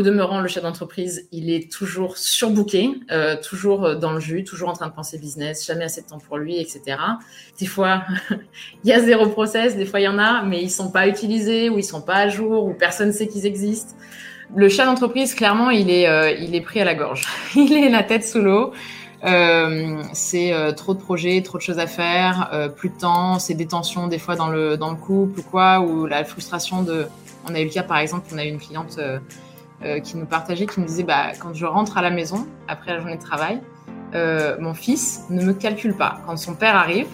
Au demeurant, le chef d'entreprise, il est toujours surbooké, euh, toujours dans le jus, toujours en train de penser business, jamais assez de temps pour lui, etc. Des fois, il y a zéro process, des fois il y en a, mais ils sont pas utilisés ou ils sont pas à jour ou personne ne sait qu'ils existent. Le chef d'entreprise, clairement, il est, euh, il est pris à la gorge. il est la tête sous l'eau. Euh, c'est trop de projets, trop de choses à faire, plus de temps, c'est des tensions des fois dans le dans le couple ou quoi, ou la frustration de. On a eu le cas par exemple, on a eu une cliente qui nous partageait, qui nous disait bah, quand je rentre à la maison après la journée de travail, euh, mon fils ne me calcule pas. Quand son père arrive,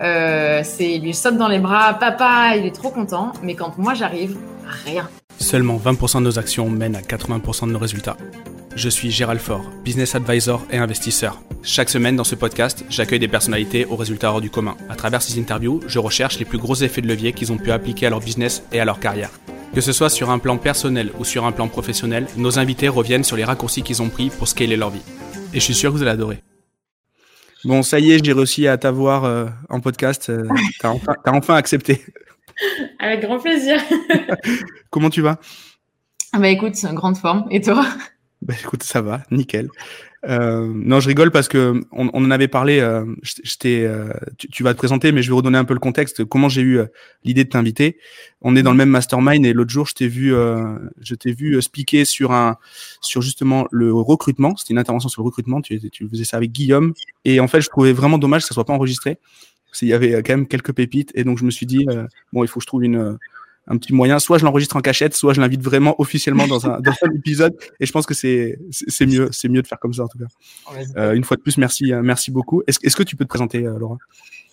euh, c'est il lui saute dans les bras, papa, il est trop content. Mais quand moi j'arrive, rien. Seulement 20% de nos actions mènent à 80% de nos résultats. Je suis Gérald Faure, business advisor et investisseur. Chaque semaine dans ce podcast, j'accueille des personnalités aux résultats hors du commun. À travers ces interviews, je recherche les plus gros effets de levier qu'ils ont pu appliquer à leur business et à leur carrière. Que ce soit sur un plan personnel ou sur un plan professionnel, nos invités reviennent sur les raccourcis qu'ils ont pris pour scaler leur vie. Et je suis sûr que vous allez adorer. Bon, ça y est, j'ai réussi à t'avoir euh, en podcast. Euh, t'as enfin, t'as enfin accepté. Avec grand plaisir. Comment tu vas? Bah écoute, grande forme. Et toi? Bah écoute, ça va, nickel. Euh, non, je rigole parce que on, on en avait parlé. Euh, je, euh, tu, vas te présenter, mais je vais redonner un peu le contexte. Comment j'ai eu euh, l'idée de t'inviter On est dans le même mastermind et l'autre jour, je t'ai vu, euh, je t'ai vu speaker sur un, sur justement le recrutement. C'était une intervention sur le recrutement. Tu, faisais ça avec Guillaume et en fait, je trouvais vraiment dommage que ça soit pas enregistré. Parce qu'il y avait quand même quelques pépites et donc je me suis dit bon, il faut que je trouve une un petit moyen. Soit je l'enregistre en cachette, soit je l'invite vraiment officiellement dans un, dans un épisode. Et je pense que c'est c'est mieux, c'est mieux de faire comme ça en tout cas. Euh, une fois de plus, merci, merci beaucoup. Est-ce est que tu peux te présenter, euh, Laura?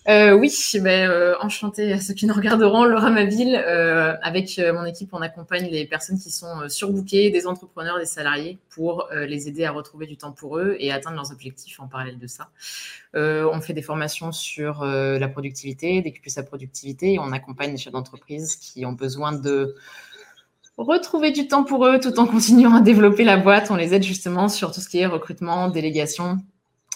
Euh, oui, ben, euh, enchantée à ceux qui nous regarderont, Laura Maville. Euh, avec mon équipe, on accompagne les personnes qui sont surbookées, des entrepreneurs, des salariés, pour les aider à retrouver du temps pour eux et atteindre leurs objectifs en parallèle de ça. on fait des formations sur la productivité, décupler sa productivité, et on accompagne les chefs d'entreprise qui ont besoin de retrouver du temps pour eux tout en continuant à développer la boîte. On les aide justement sur tout ce qui est recrutement, délégation,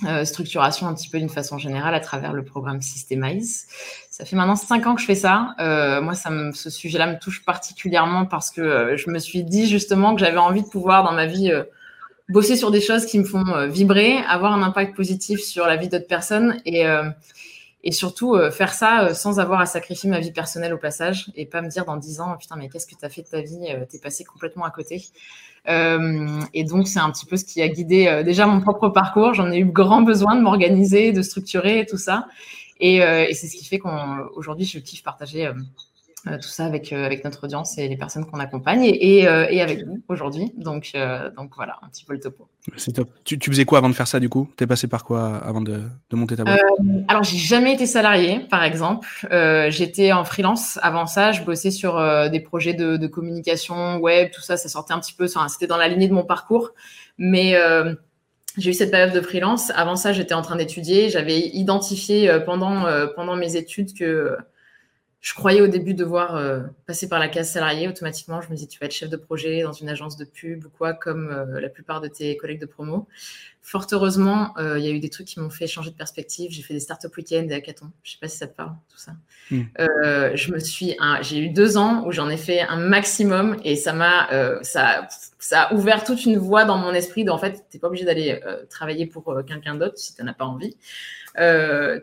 euh, structuration un petit peu d'une façon générale à travers le programme Systemize. Ça fait maintenant cinq ans que je fais ça. Euh, moi, ça me, ce sujet-là me touche particulièrement parce que euh, je me suis dit justement que j'avais envie de pouvoir dans ma vie euh, bosser sur des choses qui me font euh, vibrer, avoir un impact positif sur la vie d'autres personnes et, et surtout faire ça sans avoir à sacrifier ma vie personnelle au passage et pas me dire dans dix ans, putain, mais qu'est-ce que tu as fait de ta vie T'es passé complètement à côté. Euh, et donc, c'est un petit peu ce qui a guidé euh, déjà mon propre parcours. J'en ai eu grand besoin de m'organiser, de structurer et tout ça. Et, euh, et c'est ce qui fait qu'aujourd'hui, je kiffe partager euh, tout ça avec, euh, avec notre audience et les personnes qu'on accompagne et, et, euh, et, avec vous aujourd'hui. Donc, donc voilà, un petit peu le topo. C'est top. Tu, tu, faisais quoi avant de faire ça du coup? T'es passé par quoi avant de, de monter ta boîte? Alors, j'ai jamais été salarié, par exemple. J'étais en freelance. Avant ça, je bossais sur des projets de, de, communication web, tout ça. Ça sortait un petit peu, c'était dans la lignée de mon parcours. Mais j'ai eu cette période de freelance. Avant ça, j'étais en train d'étudier. J'avais identifié pendant, pendant mes études que je croyais au début devoir euh, passer par la case salarié automatiquement. Je me disais, tu vas être chef de projet dans une agence de pub ou quoi, comme euh, la plupart de tes collègues de promo. Fort heureusement, euh, il y a eu des trucs qui m'ont fait changer de perspective. J'ai fait des startup week-ends, des hackathons. Je sais pas si ça te parle, tout ça. Mm. je me suis, j'ai eu deux ans où j'en ai fait un maximum et ça m'a, ça, ça a ouvert toute une voie dans mon esprit. De, en fait, t'es pas obligé d'aller travailler pour quelqu'un d'autre si tu n'en as pas envie.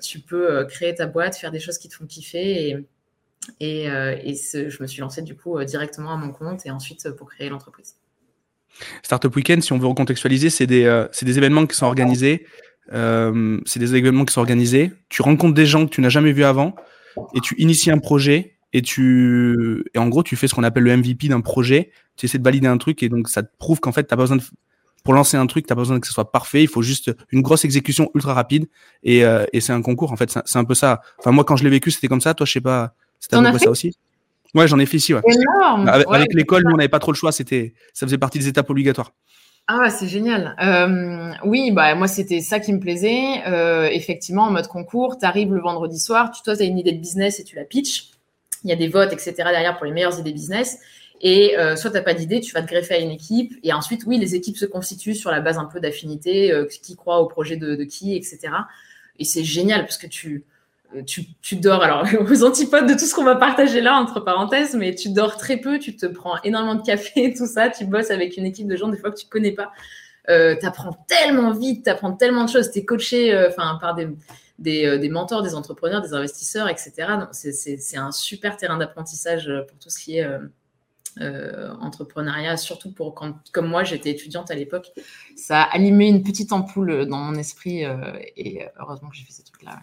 tu peux créer ta boîte, faire des choses qui te font kiffer et et, euh, je me suis lancée du coup euh, directement à mon compte et ensuite euh, pour créer l'entreprise. Startup Weekend, si on veut recontextualiser, c'est des, des événements qui sont organisés. C'est des événements qui sont organisés. Tu rencontres des gens que tu n'as jamais vus avant et tu inities un projet et tu et en gros tu fais ce qu'on appelle le MVP d'un projet. Tu essaies de valider un truc et donc ça te prouve qu'en fait tu as besoin de pour lancer un truc, tu as besoin que ce soit parfait. Il faut juste une grosse exécution ultra rapide et, et c'est un concours en fait. C'est un peu ça. Enfin moi quand je l'ai vécu c'était comme ça. Toi je sais pas c'était un peu ça aussi? Ouais, j'en ai fait ici. Ouais. Énorme. Avec, ouais, avec l'école, nous, on n'avait pas trop le choix. C'était, ça faisait partie des étapes obligatoires. Ah, c'est génial. Euh, oui, bah moi c'était ça qui me plaisait. Euh, effectivement, en mode concours, tu arrives le vendredi soir, tu toi as une idée de business et tu la pitches. Il y a des votes, etc. derrière pour les meilleures idées business. Et euh, soit t'as pas d'idée, tu vas te greffer à une équipe. Et ensuite, oui, les équipes se constituent sur la base un peu d'affinité, qui croit au projet de, de qui, etc. Et c'est génial parce que tu tu, dors, alors aux antipodes de tout ce qu'on va partager là, entre parenthèses, mais tu dors très peu, tu te prends énormément de café, tout ça, tu bosses avec une équipe de gens des fois que tu connais pas. Euh, tu apprends tellement vite, tu apprends tellement de choses, tu es coaché euh, par euh, des, mentors, des entrepreneurs, des investisseurs, etc. C'est un super terrain d'apprentissage pour tout ce qui est entrepreneuriat, surtout pour quand, comme moi, j'étais étudiante à l'époque. Ça a allumé une petite ampoule dans mon esprit et heureusement que j'ai fait ces trucs-là.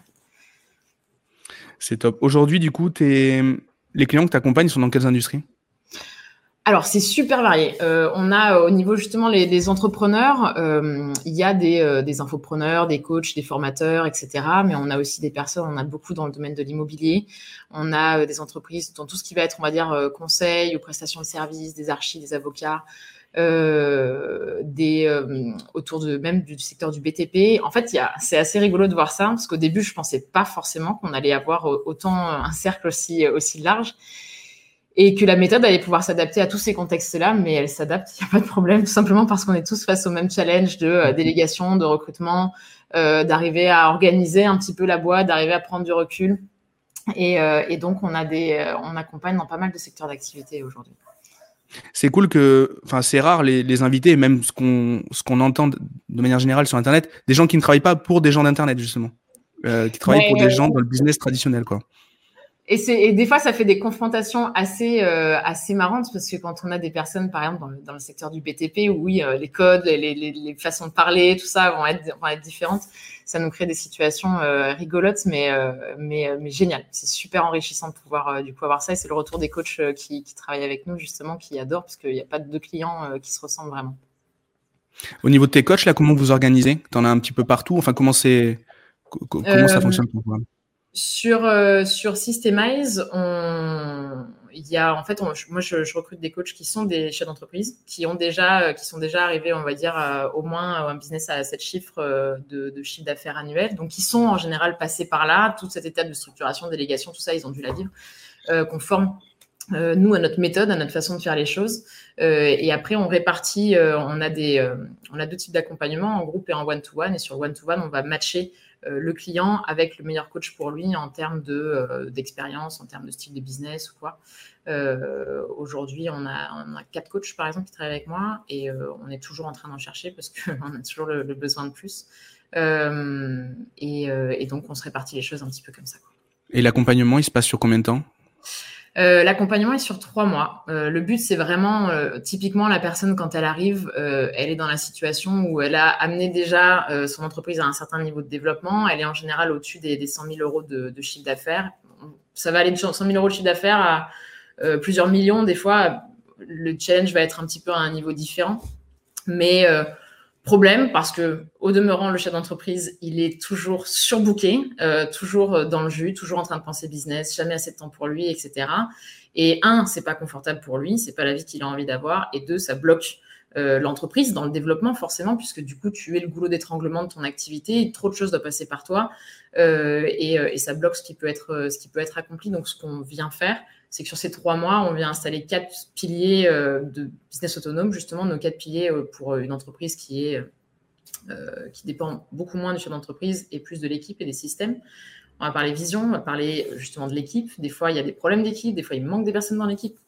C'est top. Aujourd'hui, du coup, es... les clients que tu accompagnes sont dans quelles industries? Alors, c'est super varié. Euh, on a euh, au niveau justement les, entrepreneurs, euh, il y a des, des, infopreneurs, des coachs, des formateurs, etc. Mais on a aussi des personnes, on a beaucoup dans le domaine de l'immobilier. On a des entreprises dans tout ce qui va être, on va dire, conseil ou prestations de services, des archives, des avocats, des, autour de même du secteur du BTP. En fait, c'est assez rigolo de voir ça parce qu'au début, je pensais pas forcément qu'on allait avoir autant un cercle aussi, aussi large et que la méthode allait pouvoir s'adapter à tous ces contextes-là, mais elle s'adapte, il n'y a pas de problème, tout simplement parce qu'on est tous face au même challenge de euh, délégation, de recrutement, euh, d'arriver à organiser un petit peu la boîte, d'arriver à prendre du recul. Et, euh, et donc, on, a des, euh, on accompagne dans pas mal de secteurs d'activité aujourd'hui. C'est cool que, enfin, c'est rare les, les, invités, même ce qu'on ce qu'on entend de manière générale sur Internet, des gens qui ne travaillent pas pour des gens d'Internet justement, euh, qui travaillent pour des gens dans le business traditionnel, quoi. Et, et, des fois, ça fait des confrontations assez, euh, assez marrantes parce que quand on a des personnes, par exemple, dans le, dans le secteur du BTP, où oui, euh, les codes, les, les, les, façons de parler, tout ça vont être, vont être différentes, ça nous crée des situations euh, rigolotes, mais, euh, mais, mais génial. C'est super enrichissant de pouvoir du coup avoir ça. Et c'est le retour des coachs qui, qui, travaillent avec nous, justement, qui adorent parce qu'il n'y a pas de clients qui se ressemblent vraiment. Au niveau de tes coachs, là, comment vous organisez? Tu en as un petit peu partout? Enfin, comment, c'est, comment ça fonctionne pour toi sur, euh, sur Systemize, on, il y a, en fait, moi, je, recrute des coachs qui sont des chefs d'entreprise, qui ont déjà, euh, qui sont déjà arrivés, on va dire, au moins un business à 7 chiffres euh, de, chiffre d'affaires annuel. Donc, ils sont en général passés par là. Toute cette étape de structuration, délégation, tout ça, ils ont dû la vivre. Euh, qu'on forme euh, nous à notre méthode, à notre façon de faire les choses. Euh, et après, on répartit. on a des, on a deux types d'accompagnement en groupe et en one to one. Et sur one to one, on va matcher euh, le client avec le meilleur coach pour lui en termes euh, d'expérience, en termes de style de business ou quoi. Euh, aujourd'hui, on a, quatre coachs par exemple qui travaillent avec moi et on est toujours en train d'en chercher parce qu'on a toujours le, besoin de plus. Et, donc, on se répartit les choses un petit peu comme ça. Et l'accompagnement, il se passe sur combien de temps? Euh, l'accompagnement est sur trois mois. Euh, le but, c'est vraiment, euh, typiquement, la personne, quand elle arrive, elle est dans la situation où elle a amené déjà son entreprise à un certain niveau de développement. Elle est en général au-dessus des, des 100 000 euros de, de, chiffre d'affaires. Ça va aller de 100 000 euros de chiffre d'affaires à plusieurs millions. Des fois, le challenge va être un petit peu à un niveau différent. Mais Problème parce que, au demeurant, le chef d'entreprise, il est toujours surbooké, euh, toujours dans le jus, toujours en train de penser business, jamais assez de temps pour lui, etc. Et un, c'est pas confortable pour lui, c'est pas la vie qu'il a envie d'avoir. Et deux, ça bloque euh, l'entreprise dans le développement forcément, puisque du coup, tu es le goulot d'étranglement de ton activité, trop de choses doivent passer par toi, euh, et, et, ça bloque ce qui peut être ce qui peut être accompli. Donc, ce qu'on vient faire, c'est que sur ces trois mois, on vient installer quatre piliers euh, de business autonome, justement, nos quatre piliers euh, pour une entreprise qui euh, dépend beaucoup moins du chef d'entreprise et plus de l'équipe et des systèmes. On va parler vision, on va parler justement de l'équipe. Des fois, il y a des problèmes d'équipe, des fois, il manque des personnes dans l'équipe.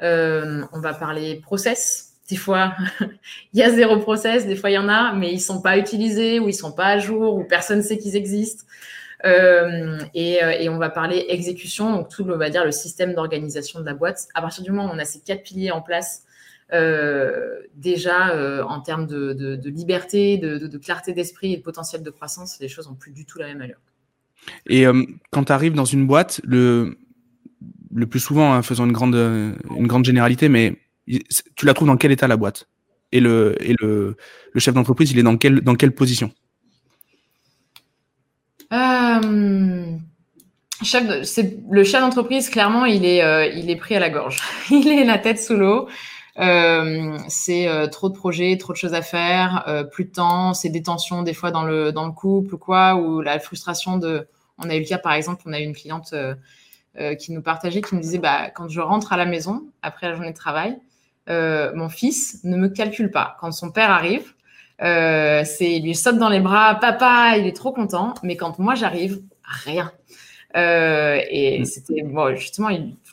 on va parler process. Des fois, il y a zéro process, des fois, il y en a, mais ils sont pas utilisés ou ils sont pas à jour ou personne ne sait qu'ils existent. Euh, et, euh, et, on va parler exécution, donc tout, on va dire, le système d'organisation de la boîte. À partir du moment où on a ces quatre piliers en place, euh, déjà en termes de, liberté, de, clarté d'esprit et de potentiel de croissance, les choses n'ont plus du tout la même allure. Et quand tu arrives dans une boîte, le, le plus souvent, hein, faisant une grande, une grande généralité, mais tu la trouves dans quel état la boîte? Et le, et le, le chef d'entreprise, il est dans dans quelle position? Euh, le chef d'entreprise, clairement, il est, euh, pris à la gorge. il est la tête sous l'eau. Euh, c'est trop de projets, trop de choses à faire, plus de temps, c'est des tensions des fois dans le, dans le couple ou quoi, ou la frustration de. On a eu le cas, par exemple, on a eu une cliente qui nous partageait, qui nous disait bah, quand je rentre à la maison après la journée de travail, mon fils ne me calcule pas. Quand son père arrive, euh, c'est, il lui saute dans les bras, papa, il est trop content. Mais quand moi j'arrive, rien. et mm. c'était bon, justement,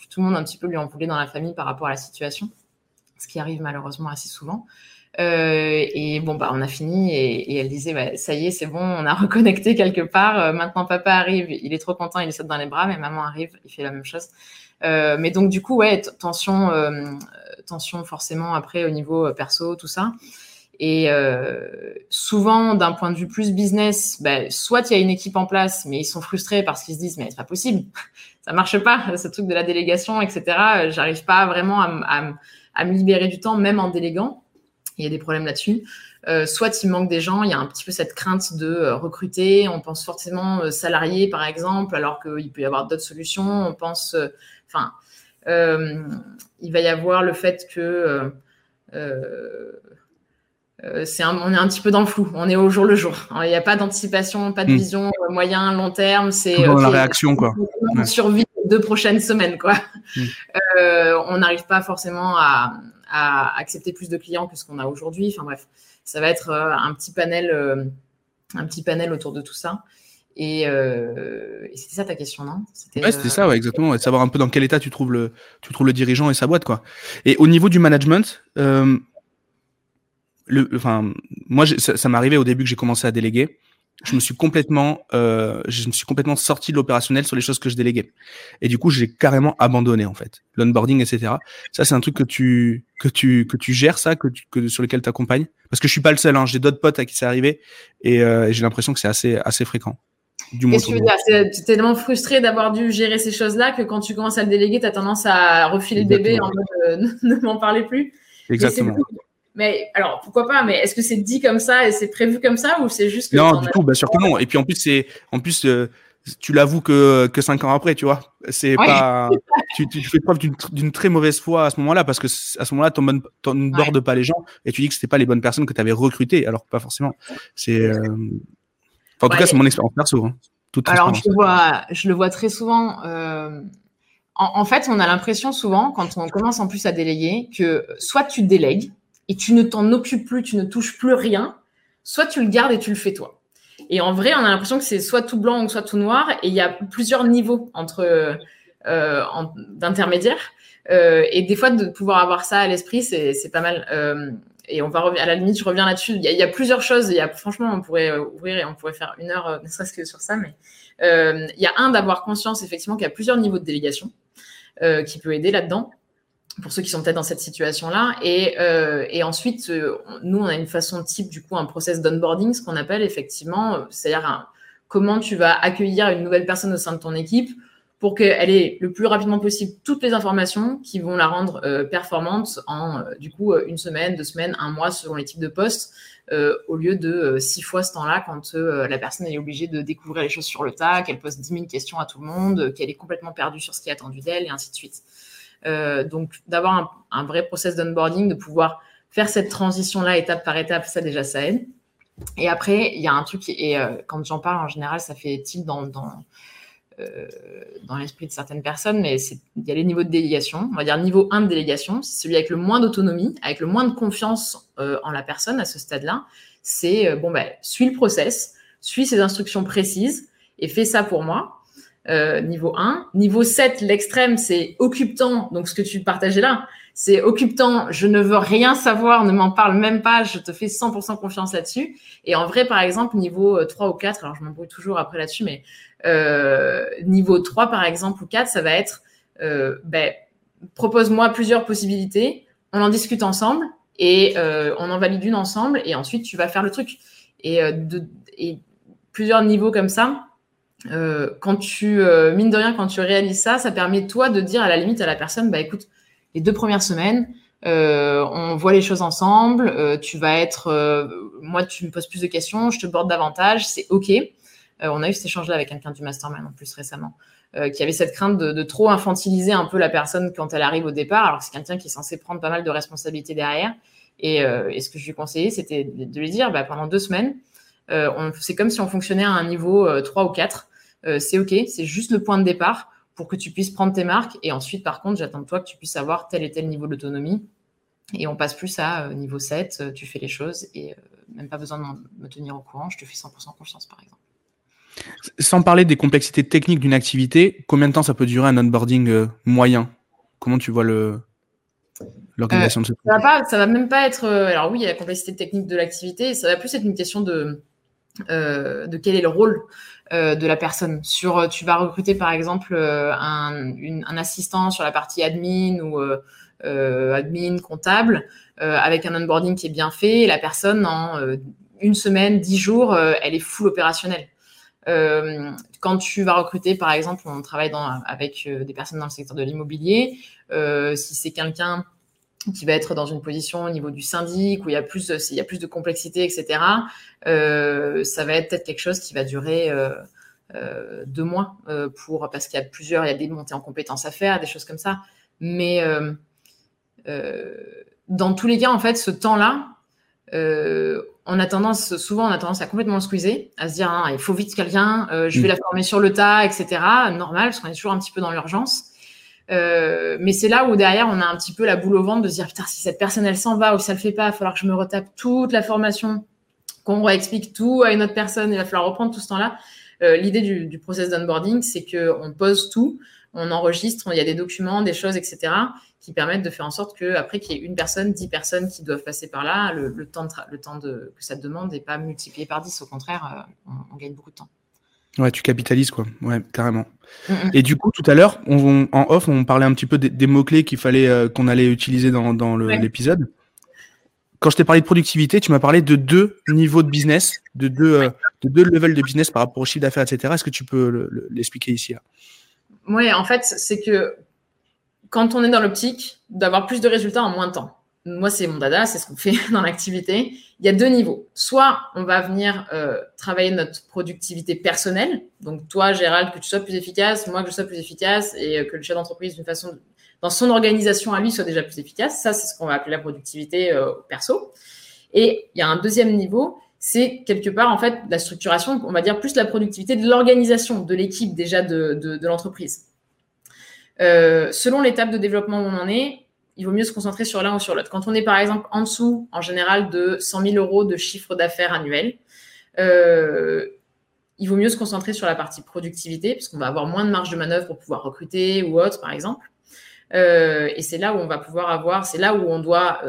tout le monde un petit peu lui en voulait dans la famille par rapport à la situation, ce qui arrive malheureusement assez souvent. Euh, et bon, bah, on a fini et, elle disait, bah, ça y est, c'est bon, on a reconnecté quelque part. Euh, maintenant, papa arrive, il est trop content, il saute dans les bras, mais maman arrive, il fait la même chose. Euh, mais donc, du coup, ouais, tension, tension forcément après au niveau perso, tout ça. Et souvent, d'un point de vue plus business, bah, soit il y a une équipe en place, mais ils sont frustrés parce qu'ils se disent, mais c'est pas possible, ça marche pas, ce truc de la délégation, etc. J'arrive pas vraiment à, à me libérer du temps, même en déléguant il y a des problèmes là-dessus. Euh, soit il manque des gens, il y a un petit peu cette crainte de euh, recruter, on pense forcément euh, salarié par exemple, alors qu'il peut y avoir d'autres solutions, on pense, enfin, il va y avoir le fait que c'est on est un petit peu dans le flou, on est au jour le jour. Il n'y a pas d'anticipation, pas de hmm. vision moyen, long terme. C'est la réaction quoi. On survit les deux prochaines semaines quoi. Hmm. on n'arrive pas forcément à, à accepter plus de clients que ce qu'on a aujourd'hui. Enfin bref, ça va être euh, un petit panel, euh, un petit panel autour de tout ça. Et, euh, c'était ça ta question, non? C'était c'était ça, ouais, exactement. savoir un peu dans quel état tu trouves le, tu trouves le dirigeant et sa boîte, quoi. Et au niveau du management, le, enfin, moi, ça, ça m'est arrivé au début que j'ai commencé à déléguer je me suis complètement, euh, je me suis complètement sorti de l'opérationnel sur les choses que je déléguais. Et du coup, j'ai carrément abandonné en fait l'onboarding, etc. Ça, c'est un truc que tu que tu que tu gères ça, que, tu, que sur lequel tu accompagnes. Parce que je suis pas le seul. Hein, j'ai d'autres potes à qui c'est arrivé et, euh, j'ai l'impression que c'est assez assez fréquent. Qu'est-ce que tu veux dire? Tu es tellement frustré d'avoir dû gérer ces choses-là que quand tu commences à le déléguer, tu as tendance à refiler le bébé en mode euh, ne m'en parlez plus. Exactement. Mais alors, pourquoi pas Mais est-ce que c'est dit comme ça et c'est prévu comme ça ou c'est juste que Non, du tout, bien sûr que non. Et puis en plus, c'est en plus euh, tu l'avoues que, que cinq ans après, tu vois. C'est pas tu, tu, fais preuve d'une très mauvaise foi à ce moment-là parce que à ce moment-là, tu n'abordes pas les gens et tu dis que c'était pas les bonnes personnes que tu avais recrutées, alors pas forcément. C'est euh, en tout cas, c'est mon expérience perso. Hein. alors, je le vois, je le vois très souvent. Euh, en, en, fait, on a l'impression souvent, quand on commence en plus à déléguer, que soit tu délègues, et tu ne t'en occupes plus, tu ne touches plus rien, soit tu le gardes et tu le fais toi. Et en vrai, on a l'impression que c'est soit tout blanc ou soit tout noir, et il y a plusieurs niveaux entre euh, d'intermédiaires. Euh, et des fois, de pouvoir avoir ça à l'esprit, c'est pas mal. Euh, et on va à la limite, je reviens là-dessus. Il, y, a plusieurs choses. Franchement, on pourrait ouvrir et on pourrait faire une heure, ne serait-ce que sur ça. Mais il y a un d'avoir conscience effectivement qu'il y a plusieurs niveaux de délégation qui peut aider là-dedans pour ceux qui sont peut-être dans cette situation-là. Et, euh, et ensuite, euh, nous, on a une façon type, du coup, un process d'onboarding, ce qu'on appelle effectivement, euh, c'est-à-dire comment tu vas accueillir une nouvelle personne au sein de ton équipe pour qu'elle ait le plus rapidement possible toutes les informations qui vont la rendre performante en, du coup, une semaine, deux semaines, un mois, selon les types de postes, au lieu de six fois ce temps-là quand la personne est obligée de découvrir les choses sur le tas, qu'elle pose 10 000 questions à tout le monde, qu'elle est complètement perdue sur ce qui est attendu d'elle, et ainsi de suite. Euh, donc, d'avoir un, vrai process d'onboarding, de pouvoir faire cette transition-là étape par étape, ça déjà, ça aide. Et après, il y a un truc, et euh, quand j'en parle en général, ça fait tilt dans, dans, euh, l'esprit de certaines personnes, mais il y a les niveaux de délégation. On va dire niveau 1 de délégation, c'est celui avec le moins d'autonomie, avec le moins de confiance en la personne à ce stade-là. C'est, bon, ben, suis le process, suis ses instructions précises et fais ça pour moi. Euh, niveau 1. Niveau 7, l'extrême, c'est occupe-temps. Donc, ce que tu partageais là, c'est occupe-temps. Je ne veux rien savoir, ne m'en parle même pas. Je te fais 100% confiance là-dessus. Et en vrai, par exemple, niveau 3 euh, ou 4, alors je m'embrouille toujours après là-dessus, mais euh, niveau 3, par exemple, ou 4, ça va être, ben, propose-moi plusieurs possibilités. On en discute ensemble et on en valide une ensemble. Et ensuite, tu vas faire le truc. Et plusieurs niveaux comme ça euh, quand tu, euh, mine de rien, quand tu réalises ça, ça permet toi de dire à la limite à la personne, bah écoute, les deux premières semaines, euh, on voit les choses ensemble, tu vas être, moi tu me poses plus de questions, je te borde davantage, c'est ok. on a eu cet échange-là avec quelqu'un du mastermind en plus récemment, qui avait cette crainte de, de, trop infantiliser un peu la personne quand elle arrive au départ, alors que c'est quelqu'un qui est censé prendre pas mal de responsabilités derrière. Et, et ce que je lui conseillais, c'était de lui dire, bah, pendant deux semaines, c'est comme si on fonctionnait à un niveau 3 ou 4. Euh, c'est OK, c'est juste le point de départ pour que tu puisses prendre tes marques. Et ensuite, par contre, j'attends de toi que tu puisses avoir tel et tel niveau d'autonomie. Et on passe plus à euh, niveau 7, euh, tu fais les choses et même pas besoin de me tenir au courant, je te fais 100% confiance, par exemple. Sans parler des complexités techniques d'une activité, combien de temps ça peut durer un onboarding moyen? Comment tu vois le, l'organisation de ce ça va pas, ça va même pas être. alors oui, il y a la complexité technique de l'activité. Ça va plus être une question de de quel est le rôle de la personne. Sur, tu vas recruter par exemple un, un, assistant sur la partie admin ou euh, admin, comptable, euh, avec un onboarding qui est bien fait. la personne, en euh, une semaine, dix jours, elle est full opérationnelle. quand tu vas recruter, par exemple, on travaille dans, avec des personnes dans le secteur de l'immobilier. si c'est quelqu'un qui va être dans une position au niveau du syndic où il y a plus de, il y a plus de complexité, etc. ça va être peut-être quelque chose qui va durer deux mois pour parce qu'il y a plusieurs, il y a des montées en compétences à faire, des choses comme ça. Mais euh, dans tous les cas, en fait, ce temps-là, euh, on a tendance, souvent, on a tendance à complètement le squeezer, à se dire, hein, il faut vite quelqu'un, euh, je vais mm. la former sur le tas, etc. Normal, parce qu'on est toujours un petit peu dans l'urgence. Mais c'est là où derrière, on a un petit peu la boule au ventre de se dire, putain, si cette personne, elle s'en va ou elle le fait pas, il va falloir que je me retape toute la formation, qu'on réexplique tout à une autre personne, il va falloir reprendre tout ce temps-là. L'idée du, process d'onboarding, c'est qu'on pose tout, on enregistre, il y a des documents, des choses, etc qui permettent de faire en sorte qu'après qu'il y ait une personne, dix personnes qui doivent passer par là, le, temps, le temps de, que ça demande n'est pas multiplié par dix. Au contraire, euh, on, gagne beaucoup de temps. Ouais, tu capitalises quoi. Ouais, carrément. Mm, mm. Et du coup, tout à l'heure, on, en off, on parlait un petit peu des, mots-clés qu'il fallait euh, qu'on allait utiliser dans, dans l'épisode. Quand je t'ai parlé de productivité, tu m'as parlé de deux niveaux de business, de deux, euh, de deux levels de business par rapport au chiffre d'affaires, etc. Est-ce que tu peux l'expliquer ici Oui, en fait, c'est que quand on est dans l'optique d'avoir plus de résultats en moins de temps. Moi, c'est mon dada, c'est ce qu'on fait dans l'activité. Il y a deux niveaux. Soit on va venir euh, travailler notre productivité personnelle. Donc toi, Gérald, que tu sois plus efficace, moi que je sois plus efficace et que le chef d'entreprise, d'une façon, dans son organisation à lui, soit déjà plus efficace. Ça, c'est ce qu'on va appeler la productivité euh, perso. Et il y a un deuxième niveau, c'est quelque part en fait la structuration, on va dire plus la productivité de l'organisation, de l'équipe déjà de, l'entreprise. Euh, selon l'étape de développement où on en est, il vaut mieux se concentrer sur l'un ou sur l'autre. Quand on est par exemple en dessous, en général, de 100 000 euros de chiffre d'affaires annuel, euh, il vaut mieux se concentrer sur la partie productivité, parce qu'on va avoir moins de marge de manœuvre pour pouvoir recruter ou autre, par exemple. Euh, et c'est là où on va pouvoir avoir, c'est là où on doit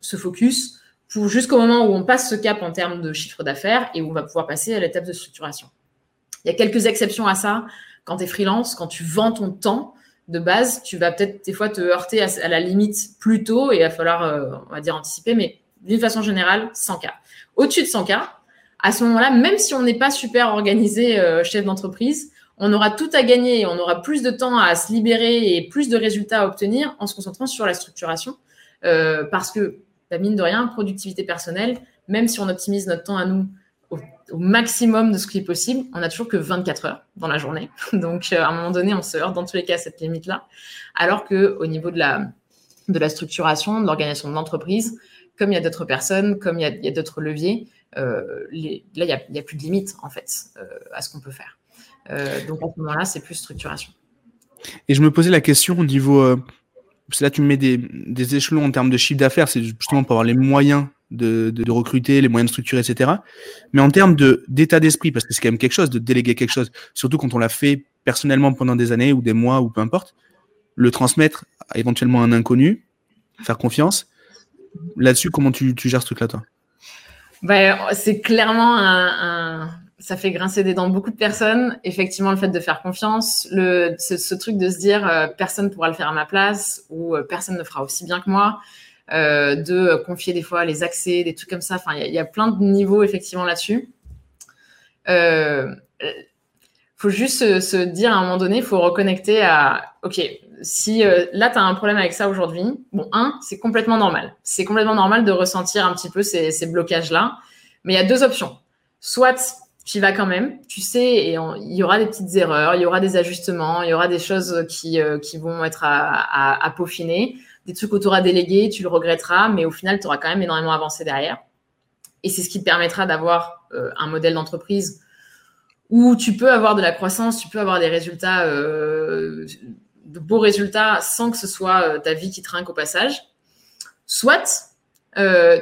se focus pour jusqu'au moment où on passe ce cap en termes de chiffre d'affaires et où on va pouvoir passer à l'étape de structuration. Il y a quelques exceptions à ça. Quand tu es freelance, quand tu vends ton temps, de base, tu vas peut-être des fois te heurter à, la limite plus tôt et il va falloir, euh, on va dire, anticiper, mais d'une façon générale, 100K. Au-dessus de 100K, à ce moment-là, même si on n'est pas super organisé euh, chef d'entreprise, on aura tout à gagner, on aura plus de temps à se libérer et plus de résultats à obtenir en se concentrant sur la structuration. Euh, parce que, la bah, mine de rien, productivité personnelle, même si on optimise notre temps à nous au maximum de ce qui est possible. On n'a toujours que 24 heures dans la journée. Donc, euh, à un moment donné, on se heurte dans tous les cas à cette limite-là. Alors qu'au niveau de la, de la structuration, de l'organisation de l'entreprise, comme il y a d'autres personnes, comme il y a, d'autres leviers, euh, là, il n'y a, plus de limite, en fait, euh, à ce qu'on peut faire. donc, à ce moment-là, c'est plus structuration. Et je me posais la question au niveau. là, tu me mets des, des échelons en termes de chiffre d'affaires, c'est justement pour avoir les moyens de, recruter, les moyens de structurer, etc. Mais en termes d'état d'esprit, parce que c'est quand même quelque chose de déléguer quelque chose, surtout quand on l'a fait personnellement pendant des années ou des mois ou peu importe, le transmettre à éventuellement un inconnu, faire confiance. Là-dessus, comment tu, gères ce truc-là, toi? Ben, C'est clairement un, Ça fait grincer des dents beaucoup de personnes. Effectivement, le fait de faire confiance, le, ce, truc de se dire euh, personne ne pourra le faire à ma place ou euh, personne ne fera aussi bien que moi. Euh, de confier des fois les accès, des trucs comme ça. Enfin, il y, a plein de niveaux effectivement là-dessus. Euh, faut juste se, dire à un moment donné, il faut reconnecter à, ok, si euh, là, tu as un problème avec ça aujourd'hui, bon, un, c'est complètement normal. C'est complètement normal de ressentir un petit peu ces, blocages-là. Mais il y a deux options. Soit tu y vas quand même, tu sais, et il y aura des petites erreurs, il y aura des ajustements, il y aura des choses qui, euh, vont être à peaufiner des trucs où tu auras délégué, tu le regretteras, mais au final, tu auras quand même énormément avancé derrière. Et c'est ce qui te permettra d'avoir euh, un modèle d'entreprise où tu peux avoir de la croissance, tu peux avoir des résultats, euh, de beaux résultats sans que ce soit euh, ta vie qui trinque au passage. Soit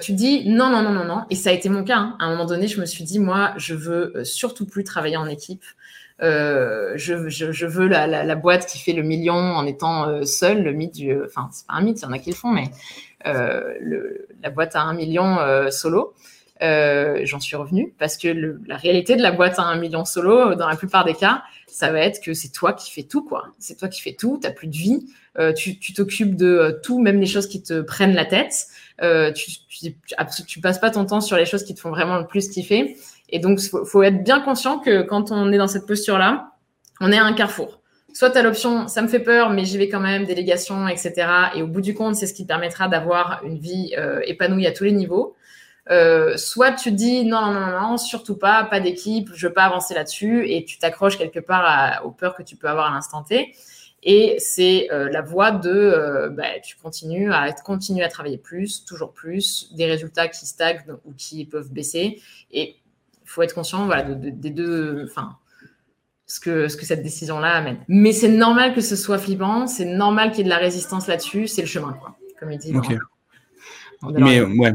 tu dis non, non, non, non, non. Et ça a été mon cas. Hein. À un moment donné, je me suis dit, moi, je veux surtout plus travailler en équipe. Euh, je, veux la, boîte qui fait le million en étant euh, seule, le mythe du. Enfin, c'est pas un mythe, il y en a qui le font, mais le, la boîte à un million solo. J'en suis revenue parce que la réalité de la boîte à un million solo, dans la plupart des cas, ça va être que c'est toi qui fais tout, quoi. C'est toi qui fais tout, tu plus de vie, tu t'occupes de tout, même les choses qui te prennent la tête. Euh, tu, tu, tu, passes pas ton temps sur les choses qui te font vraiment le plus kiffer. Et donc, faut, faut être bien conscient que quand on est dans cette posture-là, on est à un carrefour. Soit tu as l'option, ça me fait peur, mais j'y vais quand même, délégation, etc. Et au bout du compte, c'est ce qui te permettra d'avoir une vie euh, épanouie à tous les niveaux. Euh, soit tu dis non, non, non, surtout pas, pas d'équipe, je veux pas avancer là-dessus, et tu t'accroches quelque part aux peurs que tu peux avoir à l'instant T. Et c'est euh, la voie de bah, tu continues à continuer à travailler plus, toujours plus, des résultats qui stagnent ou qui peuvent baisser. Et faut être conscient voilà, des deux, enfin, ce que, ce que cette décision-là amène. Mais c'est normal que ce soit flippant, c'est normal qu'il y ait de la résistance là-dessus, c'est le chemin, quoi, comme il dit. Mais ouais,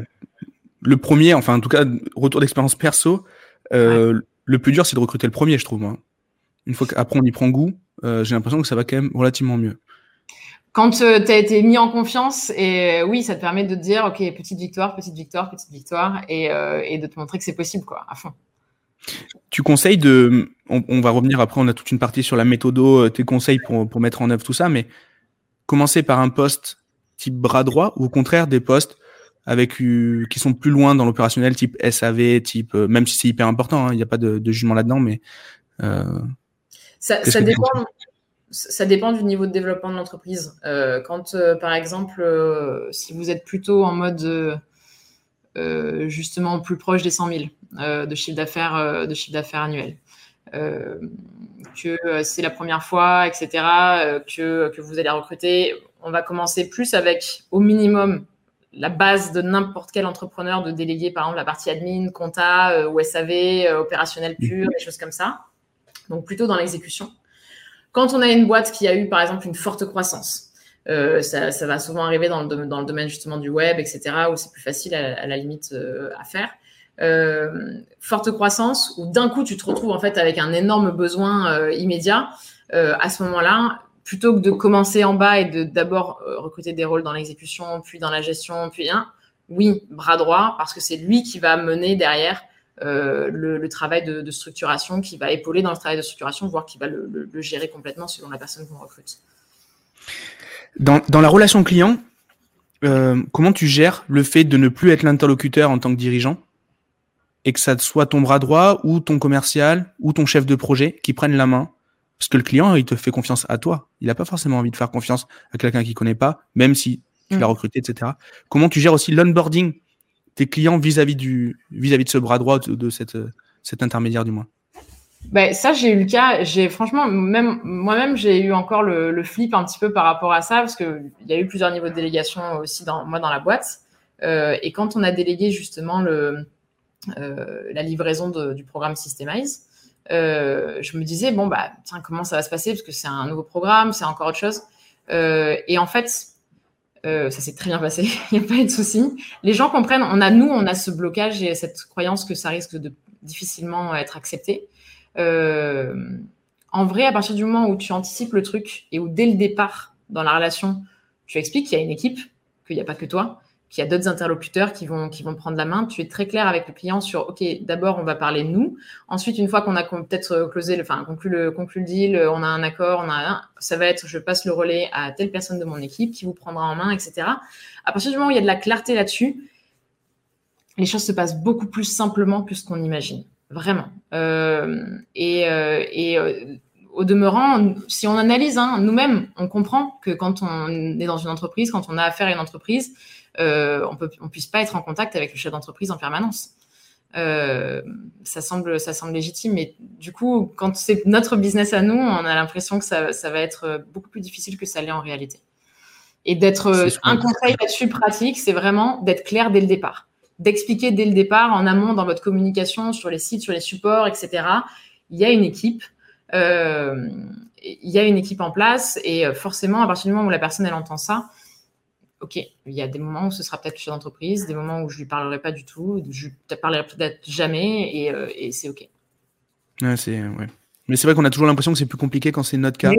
le premier, enfin en tout cas, retour d'expérience perso, euh, le plus dur c'est de recruter le premier, je trouve. Moi. Une fois qu'après on y prend goût, euh, j'ai l'impression que ça va quand même relativement mieux. Quand euh, tu as été mis en confiance, et euh, oui, ça te permet de te dire, OK, petite victoire, petite victoire, petite victoire, et, et de te montrer que c'est possible, quoi, à fond. Tu conseilles de, on, va revenir après, on a toute une partie sur la méthode, tes conseils pour, pour mettre en œuvre tout ça, mais commencer par un poste type bras droit ou au contraire des postes avec qui sont plus loin dans l'opérationnel type SAV, type même si c'est hyper important, hein, il n'y a pas de, de jugement là-dedans, mais ça, dépend, ça dépend du niveau de développement de l'entreprise. Euh, quand, euh, par exemple, euh, si vous êtes plutôt en mode justement plus proche des 100 000 de chiffre d'affaires de chiffre d'affaires annuel, que c'est la première fois, etc., que, que vous allez recruter, on va commencer plus avec au minimum la base de n'importe quel entrepreneur de déléguer par exemple la partie admin, compta ou SAV, opérationnel pur, des choses comme ça donc plutôt dans l'exécution. Quand on a une boîte qui a eu, par exemple, une forte croissance, euh, ça, va souvent arriver dans le, dans le, domaine justement du web, etc., où c'est plus facile à, la limite euh, à faire. Euh, forte croissance, où d'un coup tu te retrouves en fait avec un énorme besoin immédiat. à ce moment-là, plutôt que de commencer en bas et de d'abord recruter des rôles dans l'exécution, puis dans la gestion, puis un, oui, bras droit, parce que c'est lui qui va mener derrière euh, le, travail de, structuration, qui va épauler dans le travail de structuration, voire qui va le, gérer complètement selon la personne qu'on recrute. Dans, la relation client, euh, comment tu gères le fait de ne plus être l'interlocuteur en tant que dirigeant? Et que ça soit ton bras droit ou ton commercial ou ton chef de projet qui prenne la main Parce que le client, il te fait confiance à toi. Il n'a pas forcément envie de faire confiance à quelqu'un qu'il connaît pas, même si tu l'as mm. recruté, etc. Comment tu gères aussi l'onboarding tes clients vis-à-vis du vis-à-vis de ce bras droit de, cette cet intermédiaire du moins? Ben, ça, j'ai eu le cas. J'ai franchement, même moi-même, j'ai eu encore le, flip un petit peu par rapport à ça, parce qu'il y a eu plusieurs niveaux de délégation aussi dans moi dans la boîte. Euh, et quand on a délégué justement le, euh, la livraison du programme Systemize, euh, je me disais bon bah tiens comment ça va se passer? Parce que c'est un nouveau programme, c'est encore autre chose. et en fait, euh, ça s'est très bien passé, il n'y a pas de souci. Les gens comprennent, on a, nous, on a ce blocage et cette croyance que ça risque de difficilement être accepté. Euh, en vrai, à partir du moment où tu anticipes le truc et où dès le départ dans la relation, tu expliques qu'il y a une équipe, qu'il n'y a pas que toi, qu'il y a d'autres interlocuteurs qui vont, qui vont prendre la main. Tu es très clair avec le client sur, OK, d'abord, on va parler nous. Ensuite, une fois qu'on a peut-être euh, closé, enfin, conclu le, conclu le deal, on a un accord, on a un, ça va être, je passe le relais à telle personne de mon équipe qui vous prendra en main, etc. À partir du moment où il y a de la clarté là-dessus, les choses se passent beaucoup plus simplement que ce qu'on imagine. Vraiment. Euh, et, euh, et au demeurant, si on analyse, hein, nous-mêmes, on comprend que quand on est dans une entreprise, quand on a affaire à une entreprise, euh, on peut, on puisse pas être en contact avec le chef d'entreprise en permanence. Euh, ça semble, ça semble légitime, mais du coup, quand c'est notre business à nous, on a l'impression que ça, va être beaucoup plus difficile que ça l'est en réalité. Et d'être un conseil là-dessus pratique, c'est vraiment d'être clair dès le départ, d'expliquer dès le départ en amont dans votre communication sur les sites, sur les supports, etc. Il y a une équipe, euh, il y a une équipe en place et forcément, à partir du moment où la personne elle entend ça, ok, il y a des moments où ce sera peut-être chef d'entreprise, des moments où je lui parlerai pas du tout, je ne parlerai peut-être jamais, et, et c'est ok. Ouais, c'est ouais. Mais c'est vrai qu'on a toujours l'impression que c'est plus compliqué quand c'est notre cas.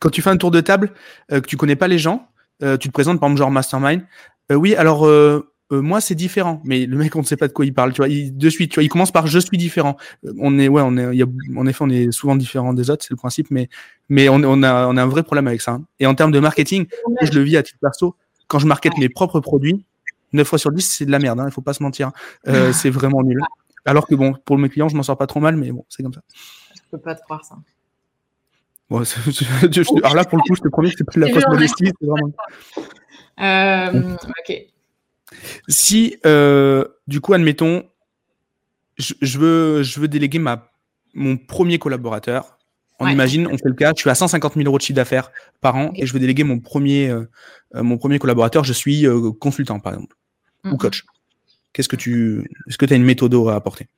Quand tu fais un tour de table, que tu connais pas les gens, tu te présentes par exemple genre mastermind. oui, alors euh, moi c'est différent. Mais le mec on ne sait pas de quoi il parle tu vois. Il, de suite tu vois il commence par je suis différent euh, on est ouais on est il y a, en effet on est souvent différent des autres c'est le principe mais mais on, on, a on a un vrai problème avec ça hein. et en termes de marketing je le vis à titre perso. Quand je market mes propres produits 9 fois sur 10 c'est de la merde hein, il faut pas se mentir. Euh, c'est vraiment nul. Alors que bon pour mes clients je m'en sors pas trop mal mais bon c'est comme ça. Je peux pas te croire ça. Bon, alors là pour le coup je te promets que c'est plus de la fausse modestie c'est vraiment euh, ok si, euh, du coup, admettons, je, veux, je veux déléguer ma, mon premier collaborateur. On imagine, on fait le cas, je suis à 150 000 euros de chiffre d'affaires par an et je veux déléguer mon premier, euh, euh, mon premier collaborateur. Je suis consultant, par exemple, ou mhm. coach. Qu'est-ce que tu, est-ce que tu as une méthode à apporter?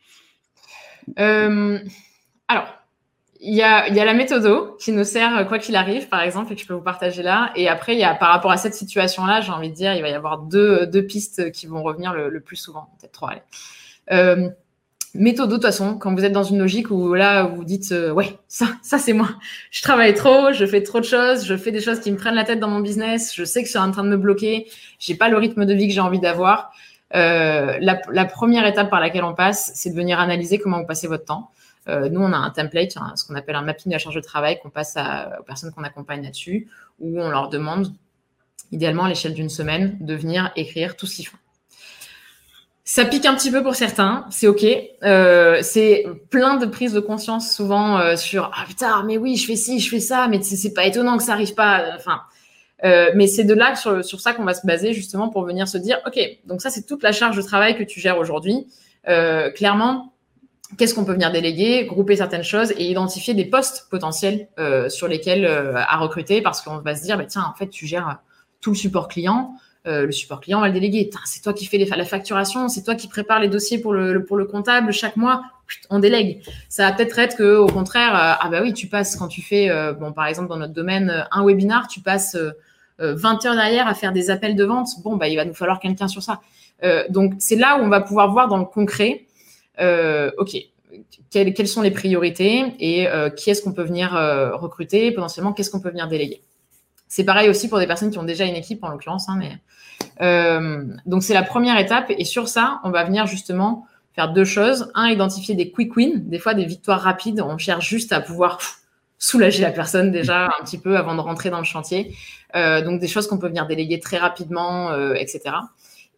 Alors, il y a, y a, la méthode qui nous sert euh, quoi qu'il arrive, par exemple, et que je peux vous partager là. Et après, il y a, par rapport à cette situation-là, j'ai envie de dire, il va y avoir deux, deux pistes qui vont revenir le, plus souvent, peut-être trois. Allez. Euh, méthode de toute façon, quand vous êtes dans une logique où là, vous dites, euh, ouais, ça, ça c'est moi. Je travaille trop, je fais trop de choses, je fais des choses qui me prennent la tête dans mon business, je sais que c'est en train de me bloquer, j'ai pas le rythme de vie que j'ai envie d'avoir. Euh, la, la première étape par laquelle on passe, c'est de venir analyser comment vous passez votre temps. Euh, nous, on a un template, ce qu'on appelle un mapping de la charge de travail qu'on passe aux personnes qu'on accompagne là-dessus, où on leur demande, idéalement à l'échelle d'une semaine, de venir écrire tout ce qu'ils font. Ça pique un petit peu pour certains, c'est ok. Euh, c'est plein de prises de conscience souvent euh, sur ah putain mais oui je fais ci je fais ça mais c'est pas étonnant que ça arrive pas. Enfin, mais c'est de là sur, sur ça qu'on va se baser justement pour venir se dire ok donc ça c'est toute la charge de travail que tu gères aujourd'hui. clairement qu'est-ce qu'on peut venir déléguer, grouper certaines choses et identifier des postes potentiels euh, sur lesquels euh, à recruter parce qu'on va se dire, bah, tiens, en fait, tu gères tout le support client. Euh, le support client va le déléguer. C'est toi qui fais la facturation, c'est toi qui prépare les dossiers pour le, pour le comptable chaque mois. On délègue. Ça va peut-être être que, au contraire, ah bah oui, tu passes quand tu fais, bon, par exemple, dans notre domaine, un webinar, tu passes 20 heures derrière à faire des appels de vente. Bon, bah, il va nous falloir quelqu'un sur ça. donc, c'est là où on va pouvoir voir dans le concret OK, quelles, sont les priorités et euh, qui est-ce qu'on peut venir euh, recruter, potentiellement qu'est-ce qu'on peut venir déléguer? C'est pareil aussi pour des personnes qui ont déjà une équipe en l'occurrence, hein, mais donc c'est la première étape et sur ça, on va venir justement faire deux choses. Un, identifier des quick wins, des fois des victoires rapides. On cherche juste à pouvoir soulager la personne déjà un petit peu avant de rentrer dans le chantier. donc des choses qu'on peut venir déléguer très rapidement, etc.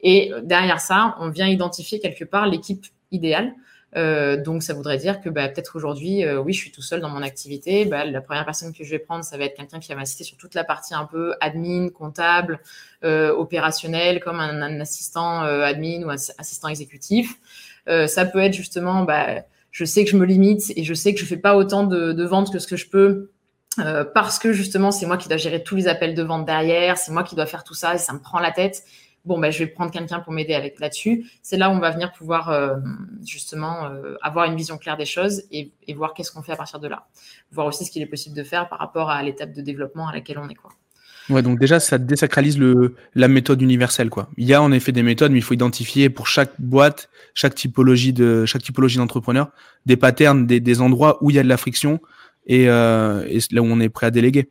Et derrière ça, on vient identifier quelque part l'équipe idéal. Euh, donc, ça voudrait dire que bah, peut-être aujourd'hui, euh, oui, je suis tout seul dans mon activité. Bah, la première personne que je vais prendre, ça va être quelqu'un qui va m'assister sur toute la partie un peu admin, comptable, euh, opérationnel, comme un, assistant admin ou assistant exécutif. ça peut être justement, bah, je sais que je me limite et je sais que je fais pas autant de, de ventes que ce que je peux. parce que justement, c'est moi qui dois gérer tous les appels de vente derrière, c'est moi qui dois faire tout ça et ça me prend la tête bon, bah, je vais prendre quelqu'un pour m'aider avec là-dessus. C'est là où on va venir pouvoir euh, justement euh, avoir une vision claire des choses et, voir qu'est-ce qu'on fait à partir de là. Voir aussi ce qu'il est possible de faire par rapport à l'étape de développement à laquelle on est. Quoi. Ouais, donc déjà, ça désacralise le, la méthode universelle. Quoi. Il y a en effet des méthodes, mais il faut identifier pour chaque boîte, chaque typologie de chaque typologie d'entrepreneur, des patterns, des, endroits où il y a de la friction et, euh, et là où on est prêt à déléguer.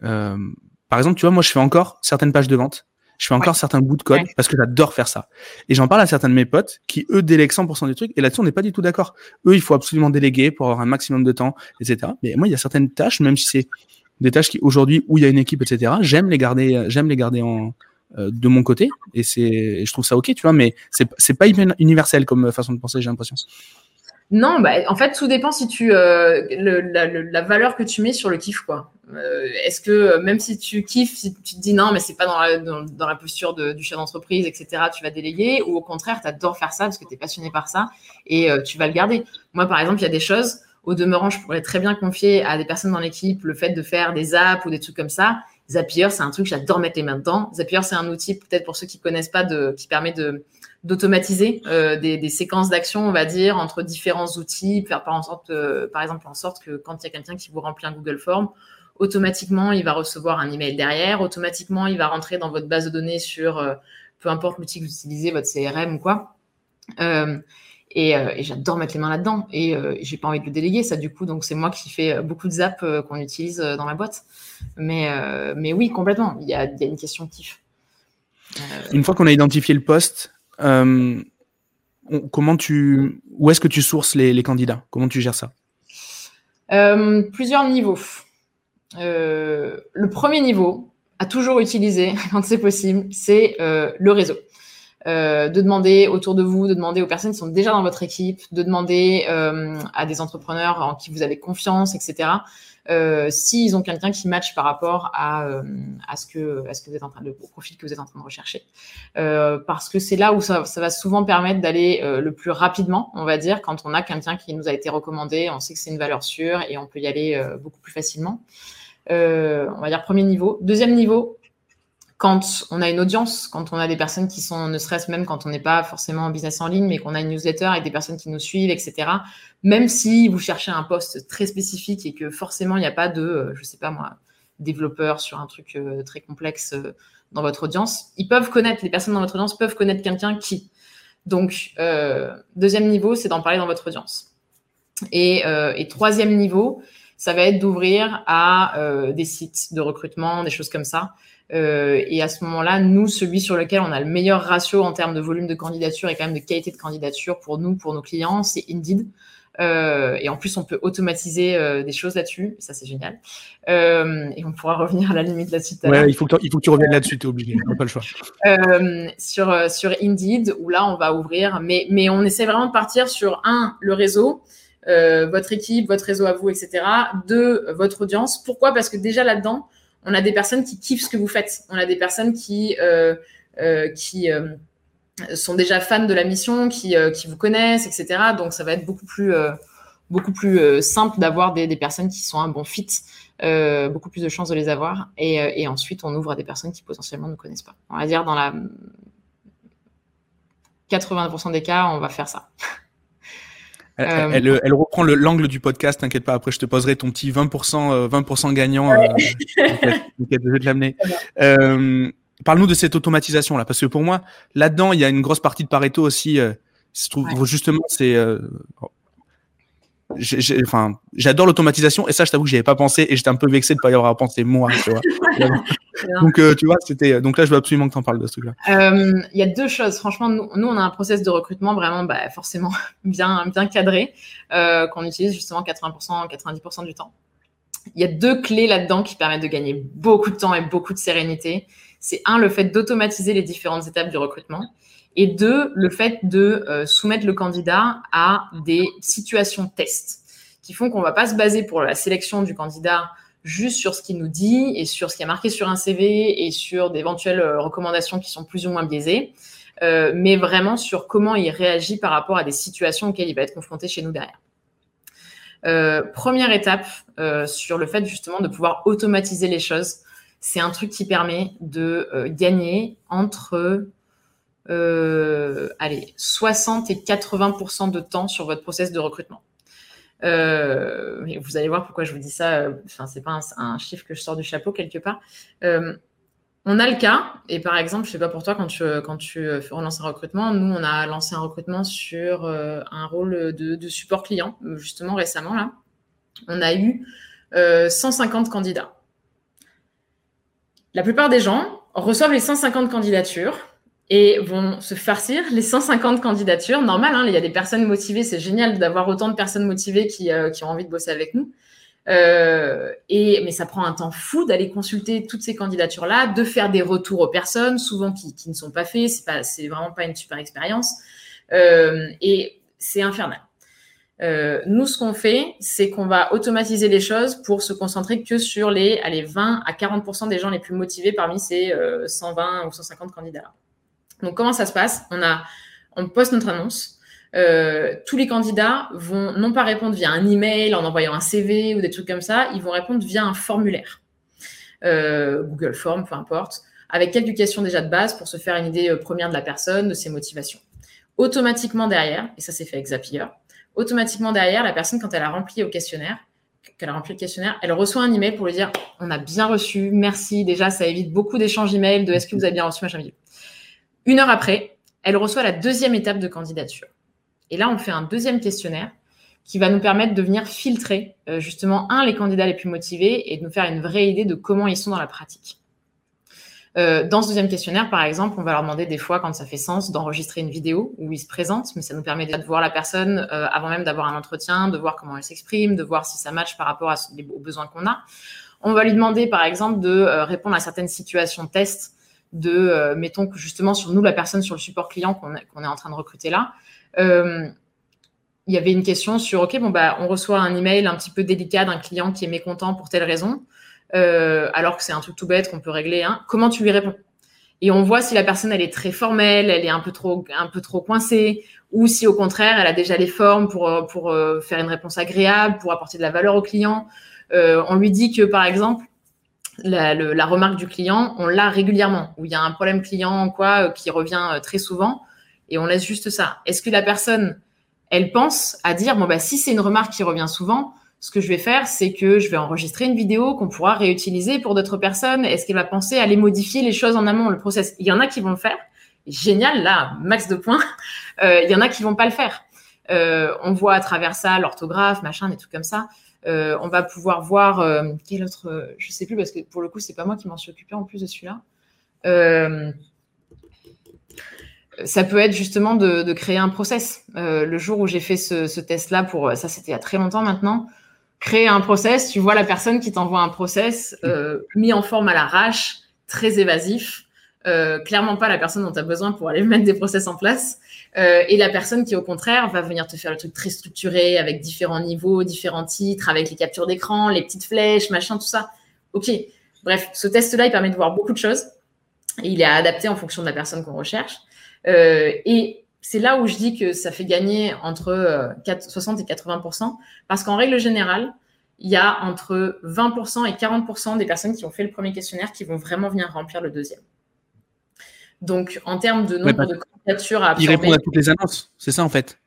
par exemple, tu vois, moi, je fais encore certaines pages de vente je fais encore certains bouts de code parce que j'adore faire ça. Et j'en parle à certains de mes potes qui, eux, délèguent 100% des trucs. Et là-dessus, on n'est pas du tout d'accord. Eux, il faut absolument déléguer pour avoir un maximum de temps, etc. Mais moi, il y a certaines tâches, même si c'est des tâches qui, aujourd'hui, où il y a une équipe, etc., j'aime les garder, j'aime les garder en, euh, de mon côté. Et c'est, je trouve ça OK, tu vois, mais c'est, c'est pas universel comme façon de penser, j'ai l'impression. Non, bah, en fait, tout dépend si tu euh, la, valeur que tu mets sur le kiff, quoi. Euh, Est-ce que euh, même si tu kiffes, si tu te dis non, mais c'est pas dans la, dans, la posture de, du chef d'entreprise, etc., tu vas déléguer, ou au contraire, tu adores faire ça parce que tu es passionné par ça et tu vas le garder. Moi, par exemple, il y a des choses, au demeurant, je pourrais très bien confier à des personnes dans l'équipe le fait de faire des apps ou des trucs comme ça. Zapier, c'est un truc, j'adore mettre les mains dedans. Zapier, c'est un outil, peut-être pour ceux qui connaissent pas, de, qui permet de d'automatiser euh, des, séquences d'action, on va dire, entre différents outils, faire par, en sorte, euh, par exemple en sorte que quand il y a quelqu'un qui vous remplit un Google Form, automatiquement, il va recevoir un email derrière, automatiquement, il va rentrer dans votre base de données sur euh, peu importe l'outil que vous utilisez, votre CRM ou quoi. Et, j'adore mettre les mains là-dedans. Et j'ai pas envie de le déléguer, ça, du coup. Donc, c'est moi qui fais beaucoup de zap qu'on utilise dans la boîte. Mais, oui, complètement. Il y a, il y a une question kiff. Une fois qu'on a identifié le poste, comment tu, où est-ce que tu sources les, candidats? Comment tu gères ça? Euh, Plusieurs niveaux. Euh, le premier niveau, à toujours utiliser quand c'est possible, c'est euh, le réseau. de demander autour de vous, de demander aux personnes qui sont déjà dans votre équipe, de demander à des entrepreneurs en qui vous avez confiance, etc. Euh, s'ils ont quelqu'un qui match par rapport à, euh, à, ce que, à ce que vous êtes en train de, au profil que vous êtes en train de rechercher. Euh, parce que c'est là où ça, ça, va souvent permettre d'aller le plus rapidement, on va dire, quand on a quelqu'un qui nous a été recommandé, on sait que c'est une valeur sûre et on peut y aller beaucoup plus facilement. on va dire premier niveau. Deuxième niveau, quand on a une audience, quand on a des personnes qui sont, ne serait-ce même quand on n'est pas forcément en business en ligne, mais qu'on a une newsletter avec des personnes qui nous suivent, etc. Même si vous cherchez un poste très spécifique et que forcément il n'y a pas de, euh, je sais pas moi, développeur sur un truc euh, très complexe euh, dans votre audience, ils peuvent connaître, les personnes dans votre audience peuvent connaître quelqu'un qui. Donc, deuxième niveau, c'est d'en parler dans votre audience. Et, et troisième niveau, ça va être d'ouvrir à des sites de recrutement, des choses comme ça. Euh, et à ce moment-là, nous, celui sur lequel on a le meilleur ratio en termes de volume de candidature et quand même de qualité de candidature pour nous, pour nos clients, c'est Indeed. Euh, et en plus, on peut automatiser euh, des choses là-dessus. Ça, c'est génial. Euh, et on pourra revenir à la limite là-dessus. Ouais, il faut, que il faut que tu reviennes là-dessus, tu es obligé. On pas le choix. Sur, sur Indeed, où là, on va ouvrir. Mais, mais on essaie vraiment de partir sur, un, le réseau. votre équipe, votre réseau à vous, etc. Deux, votre audience. Pourquoi? Parce que déjà là-dedans, on a des personnes qui kiffent ce que vous faites. On a des personnes qui, euh, euh, euh, sont déjà fans de la mission, qui, vous connaissent, etc. Donc, ça va être beaucoup plus, simple d'avoir des, personnes qui sont un bon fit, beaucoup plus de chances de les avoir. Et, et, ensuite, on ouvre à des personnes qui potentiellement ne connaissent pas. On va dire dans la 80% des cas, on va faire ça. Euh, elle, reprend l'angle du podcast, t'inquiète pas. Après, je te poserai ton petit 20%, 20 euh, gagnant. Euh, je vais te l'amener. Parle-nous de cette automatisation là, parce que pour moi, là-dedans, il y a une grosse partie de Pareto aussi. je trouve justement, c'est enfin, j'adore l'automatisation et ça, je t'avoue que j'y avais pas pensé et j'étais un peu vexé de pas y avoir pensé moi. Tu vois. donc, euh, tu vois, c'était. Donc là, je veux absolument que tu en parles de ce truc-là. Euh, il y a deux choses. Franchement, nous, on a un process de recrutement vraiment, bah, forcément bien, bien cadré euh, qu'on utilise justement 80%, 90% du temps. Il y a deux clés là-dedans qui permettent de gagner beaucoup de temps et beaucoup de sérénité. C'est un, le fait d'automatiser les différentes étapes du recrutement. Et deux, le fait de euh, soumettre le candidat à des situations test qui font qu'on va pas se baser pour la sélection du candidat juste sur ce qu'il nous dit et sur ce qui est marqué sur un CV et sur d'éventuelles euh, recommandations qui sont plus ou moins biaisées, euh, mais vraiment sur comment il réagit par rapport à des situations auxquelles il va être confronté chez nous derrière. Première étape sur le fait justement de pouvoir automatiser les choses, c'est un truc qui permet de gagner entre euh, allez, 60 et 80% de temps sur votre process de recrutement. Euh, vous allez voir pourquoi je vous dis ça. Euh, enfin, c'est pas un, chiffre que je sors du chapeau quelque part. On a le cas, et par exemple, je sais pas pour toi, quand tu, quand tu relances un recrutement, nous, on a lancé un recrutement sur un rôle de, de, support client, justement récemment, là. On a eu 150 candidats. La plupart des gens reçoivent les 150 candidatures, et vont se farcir les 150 candidatures. Normal, hein, il y a des personnes motivées, c'est génial d'avoir autant de personnes motivées qui, euh, qui, ont envie de bosser avec nous. Euh, et, mais ça prend un temps fou d'aller consulter toutes ces candidatures-là, de faire des retours aux personnes, souvent qui, qui ne sont pas faits, c'est pas, c'est vraiment pas une super expérience. Euh, et c'est infernal. Nous, ce qu'on fait, c'est qu'on va automatiser les choses pour se concentrer que sur les allez, 20 à 40% des gens les plus motivés parmi ces 120 ou 150 candidats-là. Donc, comment ça se passe? On, a, on poste notre annonce. Euh, tous les candidats vont non pas répondre via un email en envoyant un CV ou des trucs comme ça, ils vont répondre via un formulaire, euh, Google Form, peu importe, avec quelques questions déjà de base pour se faire une idée euh, première de la personne, de ses motivations. Automatiquement derrière, et ça c'est fait avec Zapier, automatiquement derrière, la personne quand elle a rempli au questionnaire qu'elle a rempli le questionnaire, elle reçoit un email pour lui dire on a bien reçu, merci. Déjà, ça évite beaucoup d'échanges emails de est-ce que vous avez bien reçu? Machin Une heure après, elle reçoit la deuxième étape de candidature. Et là, on fait un deuxième questionnaire qui va nous permettre de venir filtrer euh, justement un les candidats les plus motivés et de nous faire une vraie idée de comment ils sont dans la pratique. Euh, dans ce deuxième questionnaire, par exemple, on va leur demander des fois, quand ça fait sens, d'enregistrer une vidéo où ils se présentent, mais ça nous permet déjà de voir la personne euh, avant même d'avoir un entretien, de voir comment elle s'exprime, de voir si ça match par rapport aux besoins qu'on a. On va lui demander, par exemple, de répondre à certaines situations test, de, mettons que justement sur nous, la personne sur le support client qu'on est en train de recruter là, il y avait une question sur, OK, bon, bah, on reçoit un email un petit peu délicat d'un client qui est mécontent pour telle raison. Euh, alors que c'est un truc tout bête qu'on peut régler. Hein. Comment tu lui réponds? Et on voit si la personne elle est très formelle, elle est un peu trop un peu trop coincée, ou si au contraire elle a déjà les formes pour euh, pour euh, faire une réponse agréable, pour apporter de la valeur au client. on lui dit que par exemple la, remarque du client, on l'a régulièrement, où il y a un problème client quoi qui revient très souvent, et on laisse juste ça. Est-ce que la personne elle pense à dire bon bah si c'est une remarque qui revient souvent, ce que je vais faire, c'est que je vais enregistrer une vidéo qu'on pourra réutiliser pour d'autres personnes. Est-ce qu'elle va penser à aller modifier les choses en amont, le process? Il y en a qui vont le faire. Génial, là, max de points. Euh, il y en a qui vont pas le faire. Euh, on voit à travers ça l'orthographe, machin, des trucs comme ça. Euh, on va pouvoir voir euh, quel autre, euh, je sais plus parce que pour le coup c'est pas moi qui m'en suis occupé en plus de celui-là. Euh, ça peut être justement de, créer un process. le jour où j'ai fait ce, ce test-là pour ça, c'était il y a très longtemps maintenant créer un process, tu vois la personne qui t'envoie un process mis en forme à l'arrache, très évasif, euh, clairement pas la personne dont tu as besoin pour aller mettre des process en place, euh, et la personne qui au contraire va venir te faire le truc très structuré avec différents niveaux, différents titres, avec les captures d'écran, les petites flèches, machin, tout ça. Ok, bref, ce test-là, il permet de voir beaucoup de choses, il est adapté en fonction de la personne qu'on recherche. Euh, et c'est là où je dis que ça fait gagner entre 60 euh, et 80% parce qu'en règle générale, il y a entre 20% et 40% des personnes qui ont fait le premier questionnaire qui vont vraiment venir remplir le deuxième. Donc, en termes de nombre de candidatures à absorber, Ils répondent à toutes les annonces, c'est ça en fait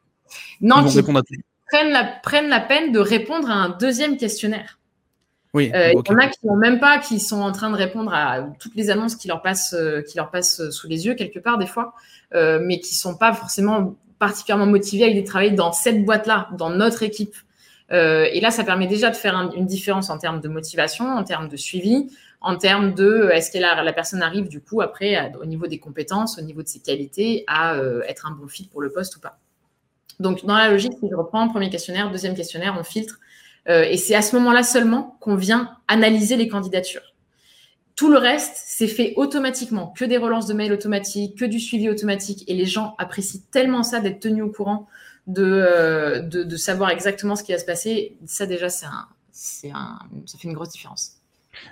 Non, ils, prennent, la, prennent la peine de répondre à un deuxième questionnaire. Oui, euh, Il y en a qui n'ont même pas, qui sont en train de répondre à toutes les annonces qui leur passent, euh, qui leur passent sous les yeux quelque part des fois. Euh, mais qui sont pas forcément particulièrement motivés à aller travailler dans cette boîte-là, dans notre équipe. Euh, et là, ça permet déjà de faire une différence en termes de motivation, en termes de suivi, en termes de est-ce que la, personne arrive du coup après au niveau des compétences, au niveau de ses qualités, à euh, être un bon fit pour le poste ou pas. Donc dans la logique, je reprends premier questionnaire, deuxième questionnaire, on filtre, et c'est à ce moment-là seulement qu'on vient analyser les candidatures. Tout le reste, c'est fait automatiquement, que des relances de mails automatiques, que du suivi automatique. Et les gens apprécient tellement ça d'être tenus au courant, de, euh, savoir exactement ce qui va se passer. Ça, déjà, c'est un, ça fait une grosse différence.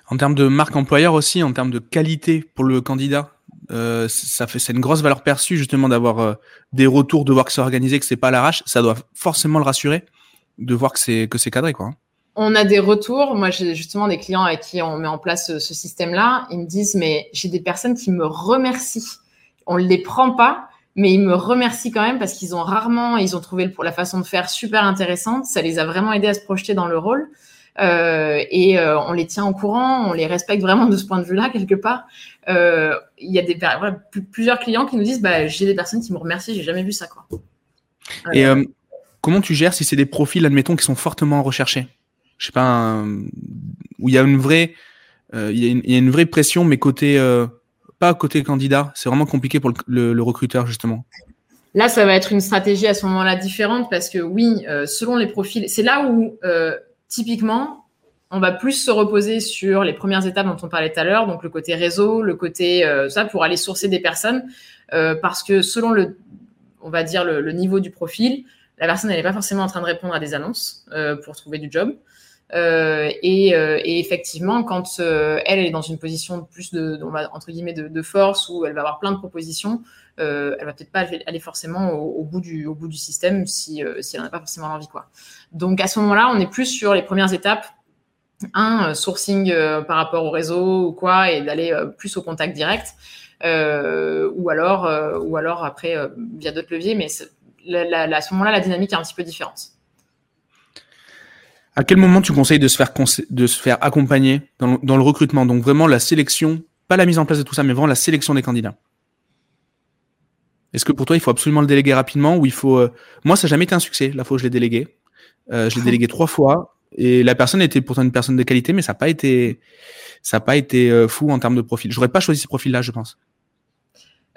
En termes de marque employeur aussi, en termes de qualité pour le candidat, euh, ça fait c'est une grosse valeur perçue justement d'avoir euh, des retours, de voir que c'est organisé, que c'est pas à l'arrache. Ça doit forcément le rassurer de voir que c'est que c'est cadré quoi. Hein on a des retours. Moi, j'ai justement des clients avec qui on met en place ce, système-là. Ils me disent, mais j'ai des personnes qui me remercient. On ne les prend pas, mais ils me remercient quand même parce qu'ils ont rarement, ils ont trouvé la façon de faire super intéressante. Ça les a vraiment aidés à se projeter dans le rôle. Euh, et euh, on les tient au courant, on les respecte vraiment de ce point de vue-là quelque part. Euh, il y a des plusieurs clients qui nous disent, bah, j'ai des personnes qui me remercient, j'ai jamais vu ça quoi. Et comment tu gères si c'est des profils, admettons, qui sont fortement recherchés? Je sais pas, où il y a une vraie, euh, il, y a une, vraie pression, mais côté, euh, pas côté candidat. C'est vraiment compliqué pour le, recruteur justement. Là, ça va être une stratégie à ce moment-là différente parce que oui, euh, selon les profils, c'est là où typiquement on va plus se reposer sur les premières étapes dont on parlait tout à l'heure, donc le côté réseau, le côté ça pour aller sourcer des personnes, parce que selon le, on va dire le, niveau du profil, la personne n'est pas forcément en train de répondre à des annonces pour trouver du job. Euh, et, euh, effectivement, quand euh, elle est dans une position de plus de, entre guillemets, de, force, où elle va avoir plein de propositions, euh, elle va peut-être pas aller forcément au, bout du, système si, si elle n'a pas forcément l'envie. Quoi. Donc à ce moment-là, on est plus sur les premières étapes. Un, sourcing par rapport au réseau ou quoi, et d'aller plus au contact direct. ou alors, après via d'autres leviers, mais à ce moment-là, la dynamique est un petit peu différente. À quel moment tu conseilles de se faire, accompagner dans le recrutement? Donc vraiment la sélection, pas la mise en place de tout ça, mais vraiment la sélection des candidats. Est-ce que pour toi, il faut absolument le déléguer rapidement ou il faut. Euh, moi, ça n'a jamais été un succès, la fois où je l'ai délégué. Euh, je l'ai délégué trois fois et la personne était pourtant une personne de qualité, mais ça n'a pas été, ça pas été euh, fou en termes de profil. J'aurais pas choisi ce profil-là, je pense.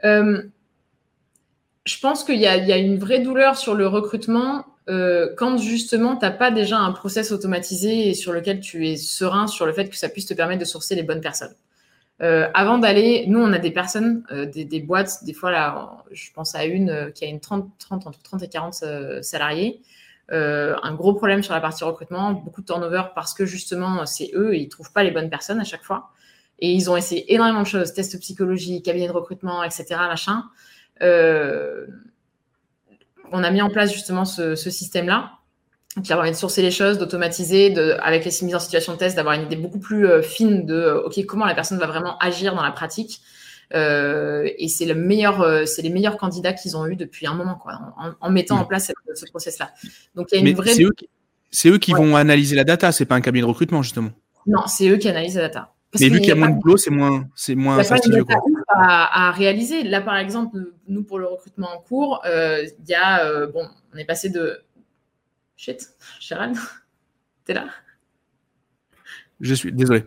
je pense qu'il y, y, a une vraie douleur sur le recrutement quand justement tu n'as pas déjà un process automatisé et sur lequel tu es serein sur le fait que ça puisse te permettre de sourcer les bonnes personnes. Euh, avant d'aller, nous, on a des personnes, euh, des, boîtes, des fois, là, je pense à une euh, qui a une 30, 30, entre 30 et 40 euh, salariés. un gros problème sur la partie recrutement, beaucoup de turnover parce que justement, c'est eux, ils trouvent pas les bonnes personnes à chaque fois. Et ils ont essayé énormément de choses, tests psychologie, cabinet de recrutement, etc., machin. on a mis en place justement ce système-là qui a permis de sourcer les choses, d'automatiser, de, avec les mises en situation de test, d'avoir une idée beaucoup plus euh, fine de euh, ok comment la personne va vraiment agir dans la pratique. Euh, et c'est le meilleur, c'est les meilleurs candidats qu'ils ont eu depuis un moment, quoi, en, en mettant en place ce process-là. Donc il y a une vraie. C'est eux qui, c'est eux qui vont analyser la data, c'est pas un cabinet de recrutement justement. Non, c'est eux qui analysent la data. Parce Mais vu qu'il y a moins de boulot, c'est moins, c'est moins fastidieux. À, à, réaliser. Là, par exemple, nous pour le recrutement en cours, il y a bon, on est passé de Shit, Sharon, t'es là? Je suis désolé.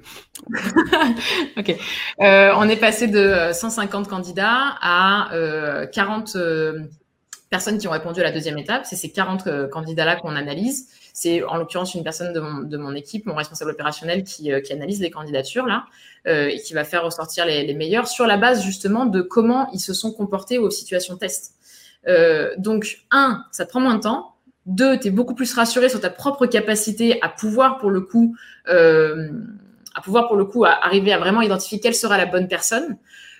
ok. Euh, on est passé de 150 candidats à 40 euh, euh, personnes qui ont répondu à la deuxième étape. C'est ces 40 candidats-là qu'on analyse. C'est en l'occurrence une personne de mon, équipe, mon responsable opérationnel, qui, analyse les candidatures là et qui va faire ressortir les, les, meilleurs sur la base justement de comment ils se sont comportés aux situations test. donc, un, ça te prend moins de temps. Deux, tu es beaucoup plus rassuré sur ta propre capacité à pouvoir pour le coup, euh, à pouvoir pour le coup arriver à vraiment identifier quelle sera la bonne personne.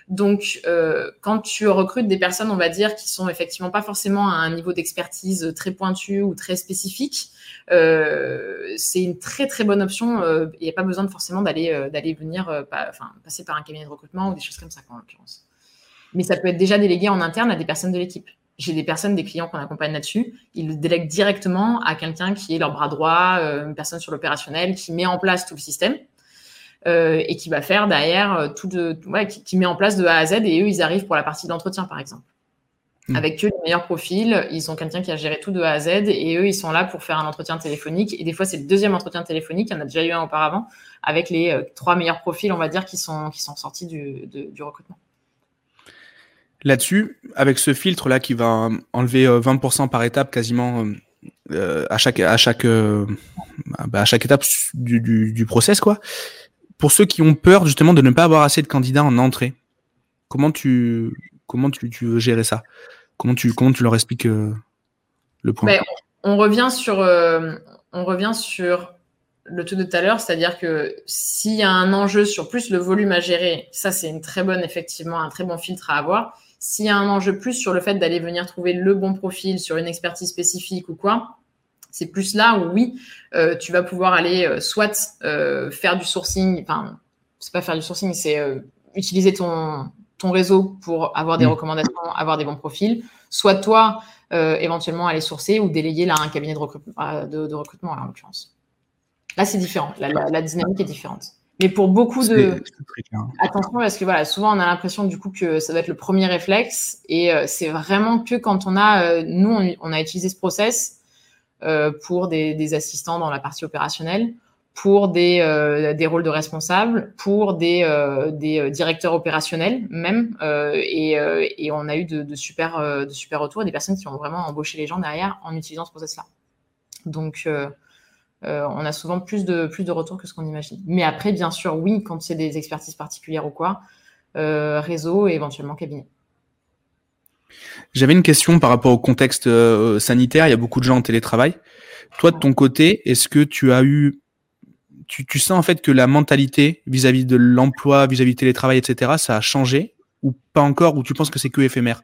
Donc, euh, quand tu recrutes des personnes, on va dire, qui sont effectivement pas forcément à un niveau d'expertise très pointu ou très spécifique, euh, c'est une très très bonne option. Il n'y a pas besoin de forcément d'aller d'aller venir, enfin, passer par un cabinet de recrutement ou des choses comme ça, en l'occurrence. Mais ça peut être déjà délégué en interne à des personnes de l'équipe j'ai des personnes, des clients qu'on accompagne là-dessus, ils le délèguent directement à quelqu'un qui est leur bras droit, euh, une personne sur l'opérationnel, qui met en place tout le système euh, et qui va faire derrière euh, tout de, ouais, qui, met en place de A à Z et eux, ils arrivent pour la partie d'entretien, par exemple. Hmm. Avec eux, les meilleurs profils, ils ont quelqu'un qui a géré tout de A à Z et eux, ils sont là pour faire un entretien téléphonique. Et des fois, c'est le deuxième entretien téléphonique, il y en a déjà eu un auparavant, avec les trois meilleurs profils, on va dire, qui sont, qui sont sortis du, du recrutement. Là-dessus, avec ce filtre-là qui va enlever 20% euh, par étape quasiment euh, euh, à chaque à chaque bah, à chaque étape du, process quoi. Pour ceux qui ont peur justement de ne pas avoir assez de candidats en entrée, comment tu comment tu, tu veux gérer ça? Comment tu comment tu leur expliques le point? Ben, On revient sur on revient sur le tout de tout à l'heure, c'est-à-dire que s'il y a un enjeu sur plus le volume à gérer, ça c'est une très bonne effectivement un très bon filtre à avoir. S'il y a un enjeu plus sur le fait d'aller venir trouver le bon profil sur une expertise spécifique ou quoi, c'est plus là où oui, euh, tu vas pouvoir aller euh, soit euh, faire du sourcing, enfin, c'est pas faire du sourcing, c'est utiliser ton, ton réseau pour avoir des mmh. recommandations, avoir des bons profils, soit toi, éventuellement aller sourcer ou déléguer là un cabinet de, recrutement, de, recrutement en l'occurrence. Là, c'est différent. la dynamique est différente. Mais pour beaucoup de attention parce que voilà, souvent on a l'impression du coup que ça doit être le premier réflexe et euh, c'est vraiment que quand on a euh, nous on, a utilisé ce process euh, pour des, des, assistants dans la partie opérationnelle, pour des, des rôles de responsables, pour des, des directeurs opérationnels même et, et, on a eu de, de super de super retours, des personnes qui ont vraiment embauché les gens derrière en utilisant ce process là. Donc euh, on a souvent plus de, plus de retours que ce qu'on imagine. Mais après, bien sûr, oui, quand c'est des expertises particulières ou quoi, euh, réseau et éventuellement cabinet. J'avais une question par rapport au contexte euh, sanitaire. Il y a beaucoup de gens en télétravail. Toi, de ton côté, est-ce que tu as eu, tu, tu sens en fait que la mentalité vis-à-vis de l'emploi, vis-à-vis du télétravail, etc., ça a changé ou pas encore, ou tu penses que c'est que éphémère?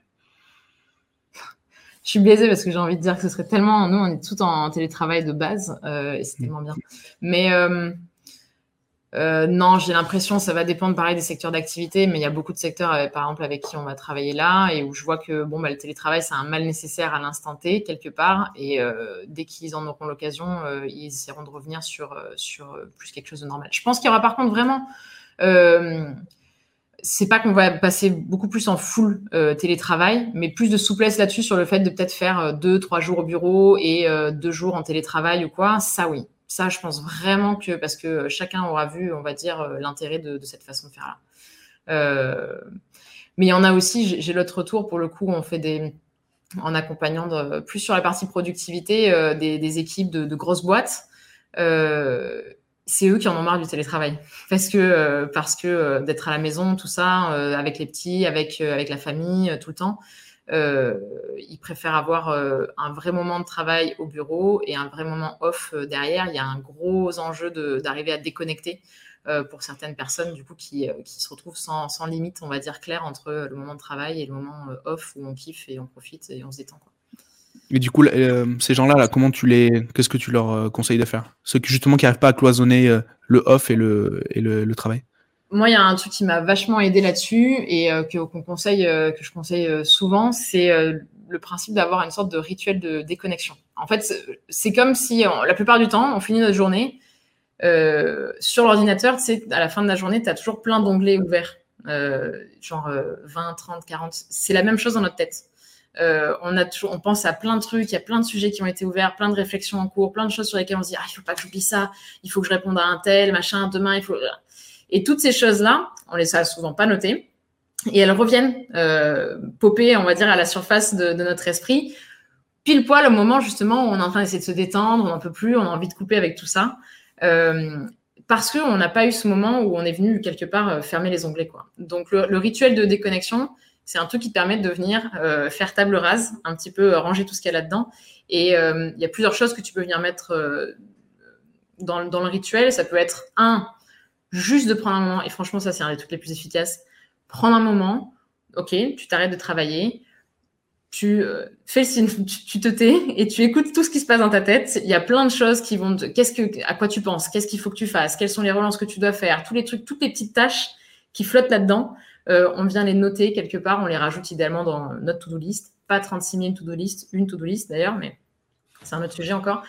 Je suis biaisée parce que j'ai envie de dire que ce serait tellement. Nous, on est tout en télétravail de base euh, et c'est tellement bien. Mais euh, euh, non, j'ai l'impression, ça va dépendre pareil des secteurs d'activité, mais il y a beaucoup de secteurs, par exemple, avec qui on va travailler là et où je vois que bon, bah, le télétravail, c'est un mal nécessaire à l'instant T, quelque part. Et dès qu'ils en auront l'occasion, ils essaieront de revenir sur, sur plus quelque chose de normal. Je pense qu'il y aura par contre vraiment. C'est pas qu'on va passer beaucoup plus en full télétravail, mais plus de souplesse là-dessus sur le fait de peut-être faire deux, trois jours au bureau et deux jours en télétravail ou quoi. Ça, oui. Ça, je pense vraiment que parce que chacun aura vu, on va dire, euh, l'intérêt de, cette façon de faire là. Euh, mais il y en a aussi, j'ai l'autre retour pour le coup, on fait des, en accompagnant plus sur la partie productivité euh, des, équipes de, grosses boîtes. C'est eux qui en ont marre du télétravail parce que parce que d'être à la maison, tout ça, avec les petits, avec avec la famille, tout le temps. Euh, ils préfèrent avoir euh, un vrai moment de travail au bureau et un vrai moment off euh, derrière. Il y a un gros enjeu d'arriver à déconnecter pour certaines personnes du coup qui, qui se retrouvent sans, sans, limite, on va dire clair entre le moment de travail et le moment off où on kiffe et on profite et on se détend. Quoi. Et du coup, ces gens-là, là, comment tu les, qu'est-ce que tu leur conseilles de faire? Ceux qui justement qui n'arrivent pas à cloisonner le off et le, et le travail moi, il y a un truc qui m'a vachement aidé là-dessus et euh, que, conseille, euh, que je conseille euh, souvent, c'est le principe d'avoir une sorte de rituel de déconnexion. En fait, c'est comme si, la plupart du temps, on finit notre journée sur l'ordinateur. Sais, à la fin de la journée, tu as toujours plein d'onglets ouverts, genre 20, 30, 40. C'est la même chose dans notre tête. On, a toujours, on pense à plein de trucs, il y a plein de sujets qui ont été ouverts, plein de réflexions en cours, plein de choses sur lesquelles on se dit ah il faut pas que j'oublie ça, il faut que je réponde à un tel machin demain, il faut et toutes ces choses-là, on les a souvent pas notées, et elles reviennent euh, popper, on va dire, à la surface de, notre esprit, pile poil au moment justement où on est en train d'essayer de se détendre, on n'en peut plus, on a envie de couper avec tout ça, euh, parce qu'on n'a pas eu ce moment où on est venu quelque part euh, fermer les onglets. Quoi. Donc le, rituel de déconnexion, c'est un truc qui te permet de venir euh, faire table rase, un petit peu ranger tout ce qu'il y a là-dedans. Et il y a plusieurs choses que tu peux venir mettre dans, le rituel. Ça peut être un, juste de prendre un moment, et franchement, ça, c'est un des trucs les plus efficaces. Prendre un moment, ok, tu t'arrêtes de travailler, tu euh, fais le signe, tu, te tais et tu écoutes tout ce qui se passe dans ta tête. Il y a plein de choses qui vont qu'est-ce que, à quoi tu penses, qu'est-ce qu'il faut que tu fasses, quelles sont les relances que tu dois faire, tous les trucs, toutes les petites tâches qui flottent là-dedans. Euh, on vient les noter quelque part, on les rajoute idéalement dans notre to-do list. Pas 36 000 to-do list, une to-do list d'ailleurs, mais c'est un autre sujet encore.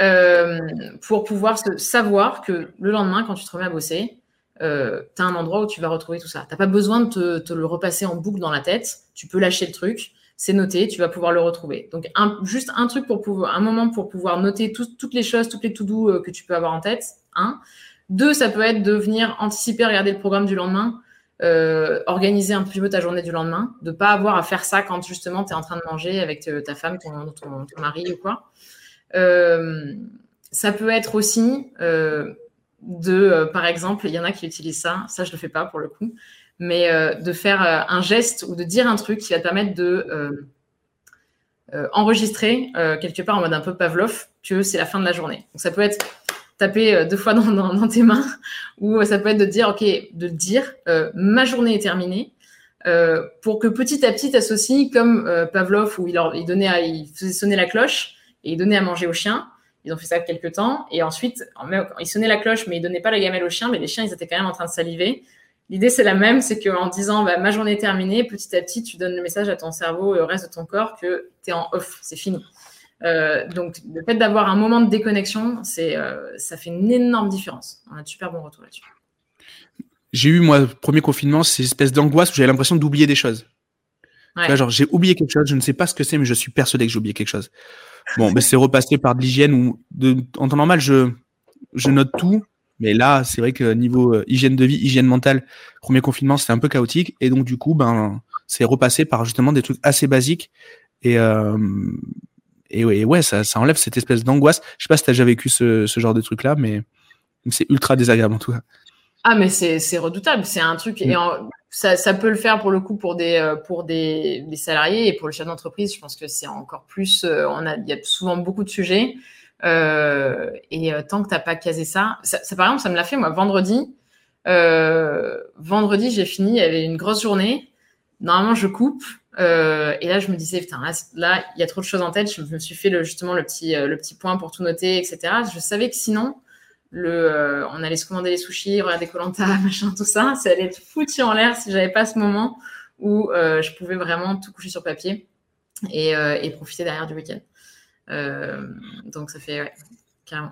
Euh, pour pouvoir savoir que le lendemain, quand tu te remets à bosser, euh, tu as un endroit où tu vas retrouver tout ça. Tu pas besoin de te, le repasser en boucle dans la tête. Tu peux lâcher le truc, c'est noté, tu vas pouvoir le retrouver. Donc, juste un truc pour pouvoir, un moment pour pouvoir noter toutes les choses, toutes les to-do que tu peux avoir en tête. Un. Deux, ça peut être de venir anticiper, regarder le programme du lendemain, euh, organiser un petit peu ta journée du lendemain, de pas avoir à faire ça quand justement tu es en train de manger avec ta femme, ton, mari ou quoi. Euh, ça peut être aussi euh, de, euh, par exemple, il y en a qui utilisent ça, ça je le fais pas pour le coup, mais de faire un geste ou de dire un truc qui va te permettre de enregistrer quelque part en mode un peu Pavlov que c'est la fin de la journée. Donc ça peut être taper deux fois dans, tes mains ou ça peut être de dire, ok, de dire ma journée est terminée. pour que petit à petit associe comme Pavlov où il, il donnait, il faisait sonner la cloche, et ils donnaient à manger aux chiens. Ils ont fait ça quelques temps. Et ensuite, ils sonnaient la cloche, mais ils donnaient pas la gamelle aux chiens, mais les chiens, ils étaient quand même en train de saliver. L'idée, c'est la même, c'est qu'en disant bah, ma journée est terminée, petit à petit, tu donnes le message à ton cerveau et au reste de ton corps que tu es en off, c'est fini. Euh, donc, le fait d'avoir un moment de déconnexion, c'est, euh, ça fait une énorme différence. On a de super bons retours là-dessus. J'ai eu, moi, premier confinement, ces espèces d'angoisse où j'avais l'impression d'oublier des choses. genre, j'ai oublié quelque chose, je ne sais pas ce que c'est, mais je suis persuadé que j'ai oublié quelque chose. Bon, mais c'est repassé par de l'hygiène de, en temps normal, je, je note tout. Mais là, c'est vrai que niveau euh, hygiène de vie, hygiène mentale, premier confinement, c'était un peu chaotique. Et donc, du coup, ben, c'est repassé par justement des trucs assez basiques. Et, euh, et, ouais, ouais ça, ça enlève cette espèce d'angoisse. Je sais pas si tu as déjà vécu ce, ce genre de truc-là, mais c'est ultra désagréable en tout cas. Ah, mais c'est redoutable. C'est un truc. Et mm. ça, ça, peut le faire pour le coup pour des, euh, pour des, des salariés et pour le chef d'entreprise. Je pense que c'est encore plus. Euh, on a, il y a souvent beaucoup de sujets. Euh, et tant que tu n'as pas casé ça, ça, par exemple, ça me l'a fait moi vendredi. vendredi, j'ai fini. Il y avait une grosse journée. Normalement, je coupe. Et là, je me disais, putain, là, il y a trop de choses en tête. Je me suis fait justement le petit, le petit point pour tout noter, etc. Je savais que sinon, le, on allait se commander les sushis, regarder Colanta, machin, tout ça. Ça allait être foutu en l'air si j'avais pas ce moment où je pouvais vraiment tout coucher sur papier et, profiter derrière du week-end. donc ça fait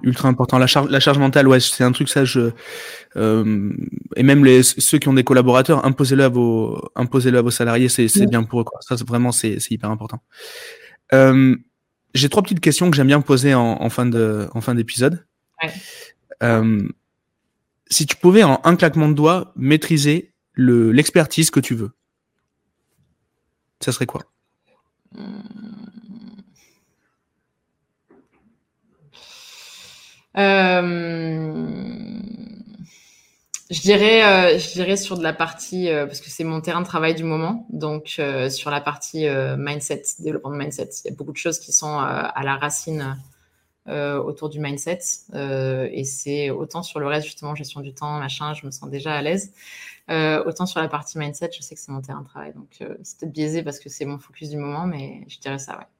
Ultra important. La charge, la charge mentale, ouais, c'est un truc ça. Je euh, et même les ceux qui ont des collaborateurs, imposez-le à vos, imposez-le à vos salariés, c'est c'est bien pour eux. Quoi. Ça, vraiment, c'est c'est hyper important. Euh, J'ai trois petites questions que j'aime bien poser en, en, fin de en fin d'épisode. Ouais. Euh, si tu pouvais en un claquement de doigts maîtriser le l'expertise que tu veux, ça serait quoi? Hmm. Je dirais, euh, je dirais sur de la partie, euh, parce que c'est mon terrain de travail du moment, donc sur la partie mindset, développement de mindset. Il y a beaucoup de choses qui sont à la racine autour du mindset, et c'est autant sur le reste, justement, gestion du temps, machin, je me sens déjà à l'aise. autant sur la partie mindset, je sais que c'est mon terrain de travail, donc c'est peut-être biaisé parce que c'est mon focus du moment, mais je dirais ça, ouais.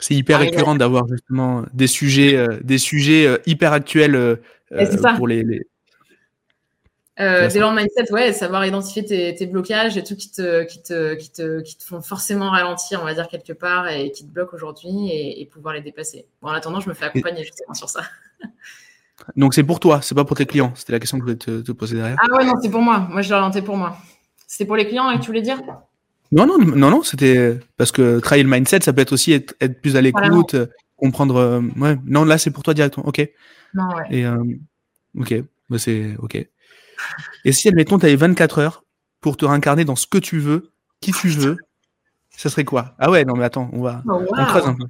C'est hyper récurrent d'avoir justement des sujets, euh, des sujets euh, hyper actuels euh, pour les. les... des mindset, ouais, savoir identifier tes, blocages et tout qui te, qui, te, qui, te, qui te font forcément ralentir, on va dire, quelque part et qui te bloquent aujourd'hui et, pouvoir les dépasser. Bon, en attendant, je me fais accompagner justement sur ça. Donc c'est pour toi, c'est pas pour tes clients. C'était la question que je voulais te, poser derrière. Ah ouais, non, c'est pour moi. Moi, je l'ai orienté pour moi. C'était pour les clients et tu voulais dire? Non, non, non, non, c'était parce que travailler le mindset, ça peut être aussi être, plus à l'écoute, comprendre. Euh, ouais, non, là, c'est pour toi directement. Ok. Non, ouais. Et, euh, ok, bah, c'est ok. Et si, admettons, tu avais 24 heures pour te réincarner dans ce que tu veux, qui tu veux, ça serait quoi? Ah ouais, non, mais attends, on va. Oh, on creuse un peu.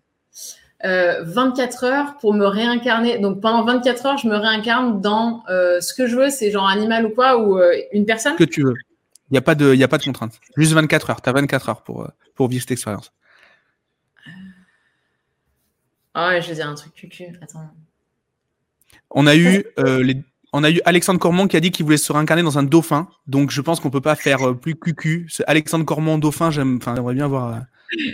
24 euh, heures pour me réincarner. Donc pendant 24 heures, je me réincarne dans ce que je veux, c'est genre animal ou quoi, ou une personne? Que tu veux. Il n'y a, pas de, y a pas de contrainte. Juste 24 heures. Tu as 24 heures pour, euh, pour vivre cette expérience. Ah ouais, je vais dire un truc cucu. Attends. On a eu, euh, les, on a eu Alexandre Cormont qui a dit qu'il voulait se réincarner dans un dauphin. Donc je pense qu'on peut pas faire euh, plus cucu. Alexandre Cormont dauphin, j'aimerais bien voir.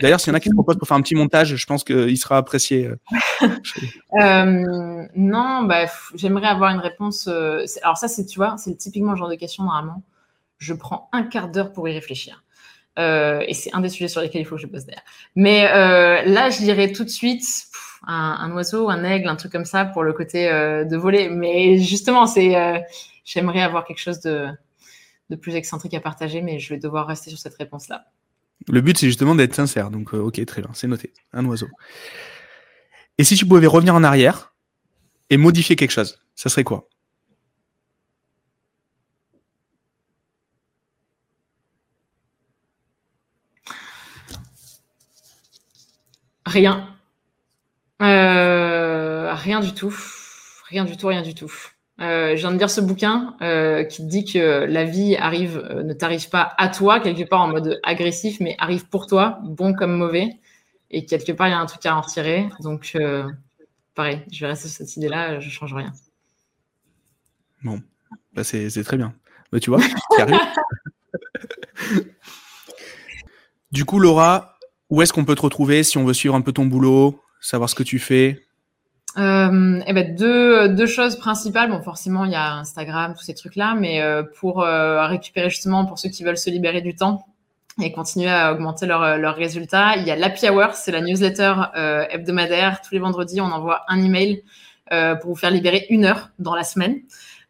D'ailleurs, s'il y en a qui se proposent pour faire un petit montage, je pense qu'il sera apprécié. non, bah, j'aimerais avoir une réponse. alors ça, c'est tu vois, c'est typiquement le genre de question normalement je prends un quart d'heure pour y réfléchir. Euh, et c'est un des sujets sur lesquels il faut que je pose d'ailleurs. Mais euh, là, je dirais tout de suite un, oiseau, un aigle, un truc comme ça pour le côté euh, de voler. Mais justement, c'est, j'aimerais avoir quelque chose de, de plus excentrique à partager, mais je vais devoir rester sur cette réponse-là. Le but, c'est justement d'être sincère. Donc, ok, très bien, c'est noté. Un oiseau. Et si tu pouvais revenir en arrière et modifier quelque chose, ça serait quoi? Rien. Euh, rien du tout. Rien du tout, rien du tout. Euh, je viens de lire ce bouquin euh, qui dit que la vie arrive, ne t'arrive pas à toi, quelque part en mode agressif, mais arrive pour toi, bon comme mauvais. Et quelque part, il y a un truc à en retirer. Donc, pareil, je vais rester sur cette idée-là, je change rien. Bon, bah, c'est très bien. Bah, tu vois, du coup, Laura, où est-ce qu'on peut te retrouver si on veut suivre un peu ton boulot, savoir ce que tu fais? Euh, eh ben deux, deux choses principales. Bon, forcément, il y a Instagram, tous ces trucs-là, mais euh, pour euh, récupérer justement pour ceux qui veulent se libérer du temps et continuer à augmenter leurs leur résultats, il y a l'Happy Hour, c'est la newsletter hebdomadaire. Tous les vendredis, on envoie un email pour vous faire libérer une heure dans la semaine.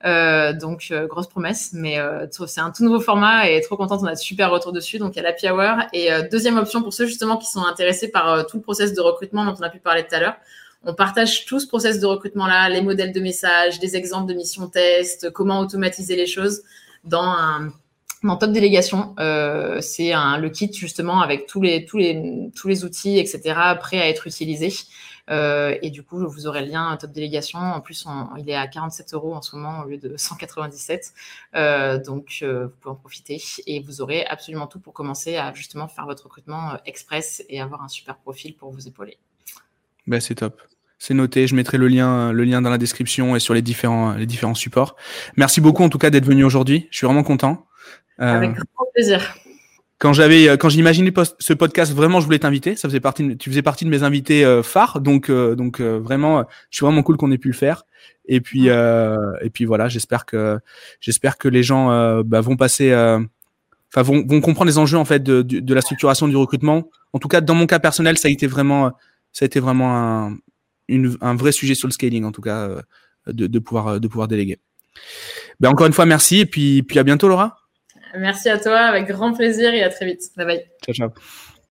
Euh, donc, euh, grosse promesse, mais euh, c'est un tout nouveau format et trop contente, on a de super retours dessus. Donc, il y a l'Happy Hour. Et deuxième option pour ceux justement qui sont intéressés par tout le process de recrutement dont on a pu parler tout à l'heure. On partage tout ce process de recrutement-là, les modèles de messages, des exemples de missions test, comment automatiser les choses dans un dans Top Délégation. C'est le kit justement avec tous les, tous les, tous les outils, etc., prêts à être utilisés. Euh, et du coup, vous aurez le lien Top Délégation. En plus, il est à 47 euros en ce moment au lieu de 197. Euh, donc, euh, vous pouvez en profiter et vous aurez absolument tout pour commencer à justement faire votre recrutement express et avoir un super profil pour vous épauler. Ben, c'est top. C'est noté. Je mettrai le lien, le lien dans la description et sur les différents, les différents supports. Merci beaucoup en tout cas d'être venu aujourd'hui. Je suis vraiment content. Avec grand plaisir quand j'avais euh, quand j'imaginais ce podcast vraiment je voulais t'inviter ça faisait partie tu faisais partie de mes invités euh, phares donc euh, donc vraiment je suis vraiment cool qu'on ait pu le faire Et puis, et puis voilà, j'espère que j'espère que les gens bah, vont passer, enfin vont, vont, comprendre les enjeux en fait de, de, la structuration du recrutement. En tout cas, dans mon cas personnel, ça a été vraiment, ça a été vraiment un, une, un vrai sujet sur le scaling, en tout cas, de, de pouvoir de pouvoir déléguer. Ben encore une fois, merci et puis, puis à bientôt, Laura. Merci à toi, avec grand plaisir et à très vite. Bye bye. Ciao, ciao.